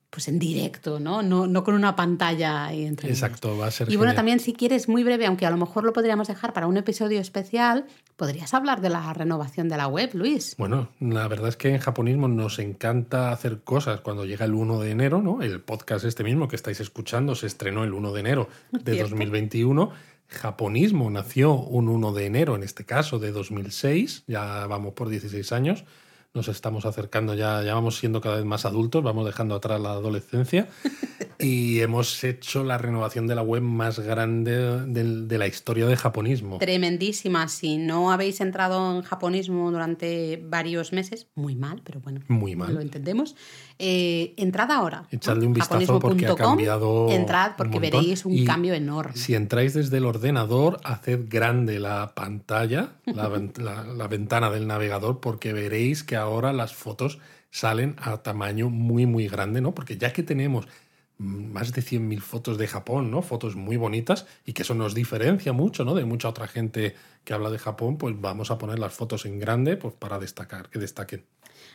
pues en directo, ¿no? No, no con una pantalla entre Exacto, va a ser Y bueno, también si quieres muy breve, aunque a lo mejor lo podríamos dejar para un episodio especial, podrías hablar de la renovación de la web, Luis. Bueno, la verdad es que en japonismo nos encanta hacer cosas cuando llega el 1 de enero, ¿no? El podcast este mismo que estáis escuchando se estrenó el 1 de enero de 2021. Japonismo nació un 1 de enero, en este caso, de 2006, ya vamos por 16 años nos estamos acercando ya, ya vamos siendo cada vez más adultos, vamos dejando atrás la adolescencia y hemos hecho la renovación de la web más grande de, la historia de japonismo. Tremendísima. Si no habéis entrado en japonismo durante varios meses, muy mal, pero bueno, muy mal. lo entendemos. Eh, entrad ahora. Echadle un vistazo porque ha cambiado. Entrad porque veréis un cambio enorme. Si entráis desde el ordenador, haced grande la pantalla, la, la ventana del navegador, porque veréis que ahora las fotos salen a tamaño muy, muy grande, ¿no? Porque ya que tenemos más de 100.000 fotos de Japón, ¿no? Fotos muy bonitas y que eso nos diferencia mucho, ¿no? De mucha otra gente que habla de Japón, pues vamos a poner las fotos en grande pues para destacar, que destaquen.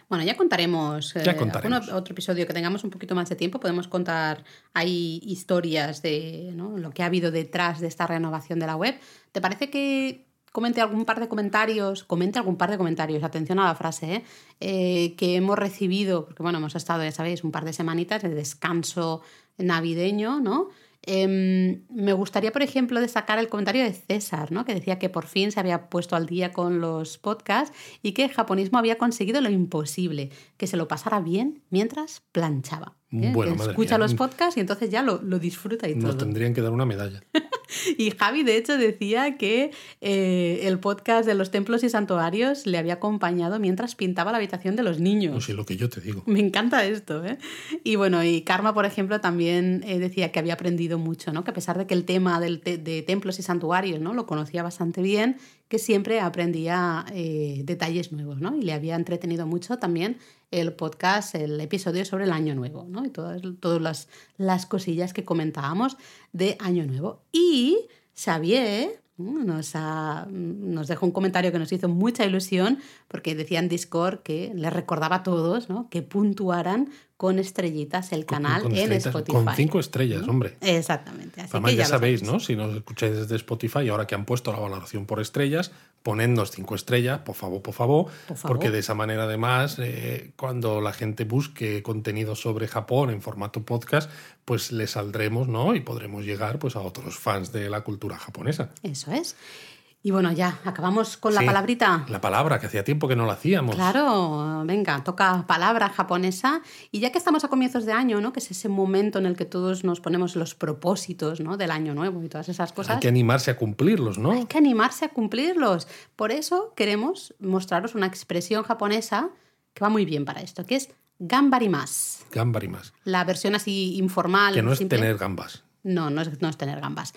Bueno, ya contaremos. Ya eh, otro episodio que tengamos un poquito más de tiempo. Podemos contar ahí historias de lo que ha habido detrás de esta renovación de la web. ¿Te parece que comente algún par de comentarios, comente algún par de comentarios, atención a la frase, ¿eh? Eh, que hemos recibido, porque bueno, hemos estado, ya sabéis, un par de semanitas de descanso navideño, ¿no? Em, me gustaría, por ejemplo, destacar el comentario de César, ¿no? que decía que por fin se había puesto al día con los podcasts y que el japonismo había conseguido lo imposible, que se lo pasara bien mientras planchaba. ¿Eh? escucha los podcasts y entonces ya lo, lo disfruta y todo. Nos tendrían que dar una medalla. y Javi, de hecho, decía que eh, el podcast de los templos y santuarios le había acompañado mientras pintaba la habitación de los niños. Pues sí, lo que yo te digo. Me encanta esto, ¿eh? Y bueno, y Karma, por ejemplo, también eh, decía que había aprendido mucho, ¿no? Que a pesar de que el tema del de templos y santuarios, ¿no? Lo conocía bastante bien, que siempre aprendía detalles nuevos, ¿no? Y le había entretenido mucho también el podcast, el episodio sobre el Año Nuevo, ¿no? Y todas, todas las, las cosillas que comentábamos de Año Nuevo. Y Xavier nos, nos dejó un comentario que nos hizo mucha ilusión porque decía en Discord que le recordaba a todos ¿no? que puntuaran con estrellitas el canal en Spotify. Con cinco estrellas, hombre. Exactamente. Además, ya, sabéis, ¿no? Si nos escucháis desde Spotify, ahora que han puesto la valoración por estrellas, ponednos cinco estrellas, por favor, por favor, porque de esa manera, además, eh, cuando la gente busque contenido sobre Japón en formato podcast, pues le saldremos, ¿no? Y podremos llegar pues, a otros fans de la cultura japonesa. Eso es. Y bueno, ya, acabamos con la palabrita. La palabra, que hacía tiempo que no la hacíamos. Claro, venga, toca palabra japonesa. Y ya que estamos a comienzos de año, ¿no? Que es ese momento en el que todos nos ponemos los propósitos, ¿no? Del año nuevo y todas esas cosas. Hay que animarse a cumplirlos, ¿no? Hay que animarse a cumplirlos. Por eso queremos mostraros una expresión japonesa que va muy bien para esto, que es gambarimas. Gambarimas. La versión así informal. Que no es tener gambas. No, no es, no es tener gambas.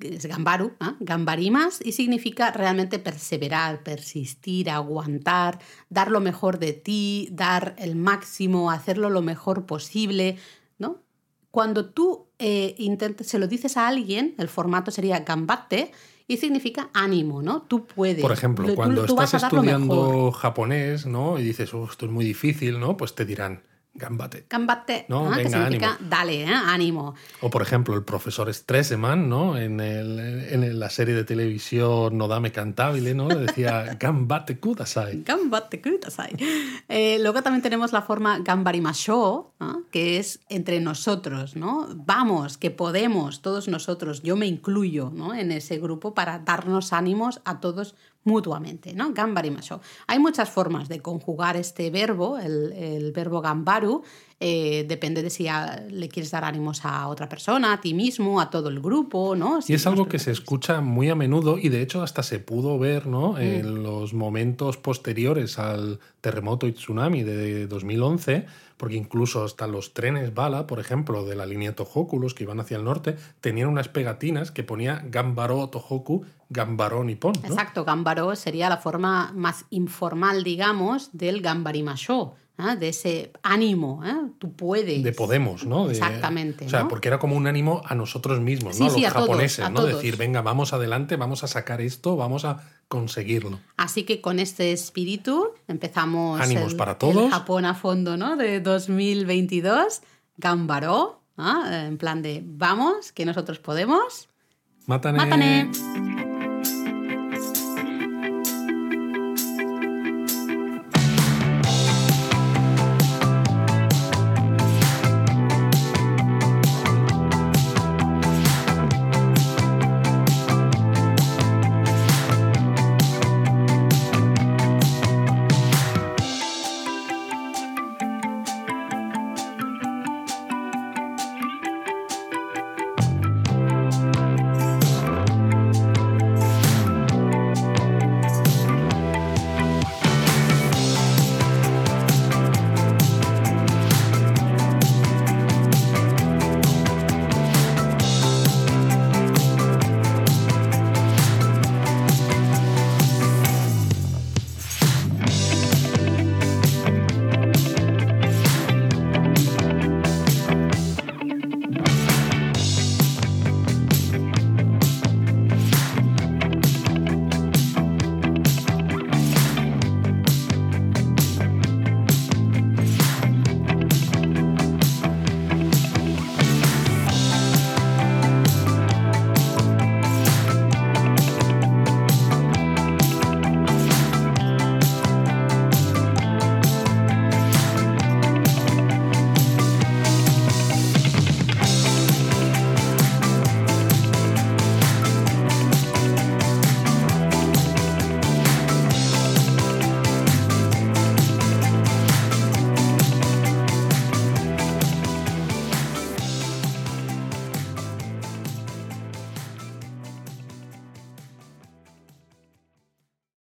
Es gambaru, ¿eh? gambarimas, y significa realmente perseverar, persistir, aguantar, dar lo mejor de ti, dar el máximo, hacerlo lo mejor posible, ¿no? Cuando tú eh, se lo dices a alguien, el formato sería gambate y significa ánimo, ¿no? Tú puedes. Por ejemplo, cuando estás estudiando japonés, ¿no? Y dices, oh, esto es muy difícil, ¿no? Pues te dirán, Gambate. Gambate, No, ¿ah? que venga, significa ánimo. dale, ¿eh? ánimo. O por ejemplo, el profesor Stresemann, ¿no? En, el- en la serie de televisión Nodame Cantabile, ¿no? Decía Gambate kudasai. Gambate kudasai. Eh, luego también tenemos la forma gambarimasho, ¿no? que es entre nosotros, ¿no? Vamos, que podemos, todos nosotros, yo me incluyo ¿no? en ese grupo para darnos ánimos a todos mutuamente, ¿no? Gambarimasho. Hay muchas formas de conjugar este verbo, el, el verbo gambaru, eh, depende de si a- le quieres dar ánimos a otra persona, a ti mismo, a todo el grupo, ¿no? Si Y es algo que se escucha muy a menudo y de hecho hasta se pudo ver ¿no? Mm. en los momentos posteriores al terremoto y tsunami de 2011, porque incluso hasta los trenes bala, por ejemplo, de la línea Tohoku, los que iban hacia el norte, tenían unas pegatinas que ponía Gambaro Tohoku, Gambaro Nippon. ¿no? Exacto, gambaro sería la forma más informal, digamos, del gambarimasho, ¿eh? de ese ánimo, ¿eh? tú puedes. De Podemos, ¿no? De- Exactamente, O sea, ¿no? porque era como un ánimo a nosotros mismos, Sí, ¿no? Sí, los a todos, japoneses, a ¿no? todos. Decir, venga, vamos adelante, vamos a sacar esto, vamos a conseguirlo. Así que con este espíritu empezamos Ánimos el, para todos. el Japón a fondo ¿no? de 2022, gambaro, ¿ah? en plan de vamos, que nosotros podemos. Mátane. ¡Mátane!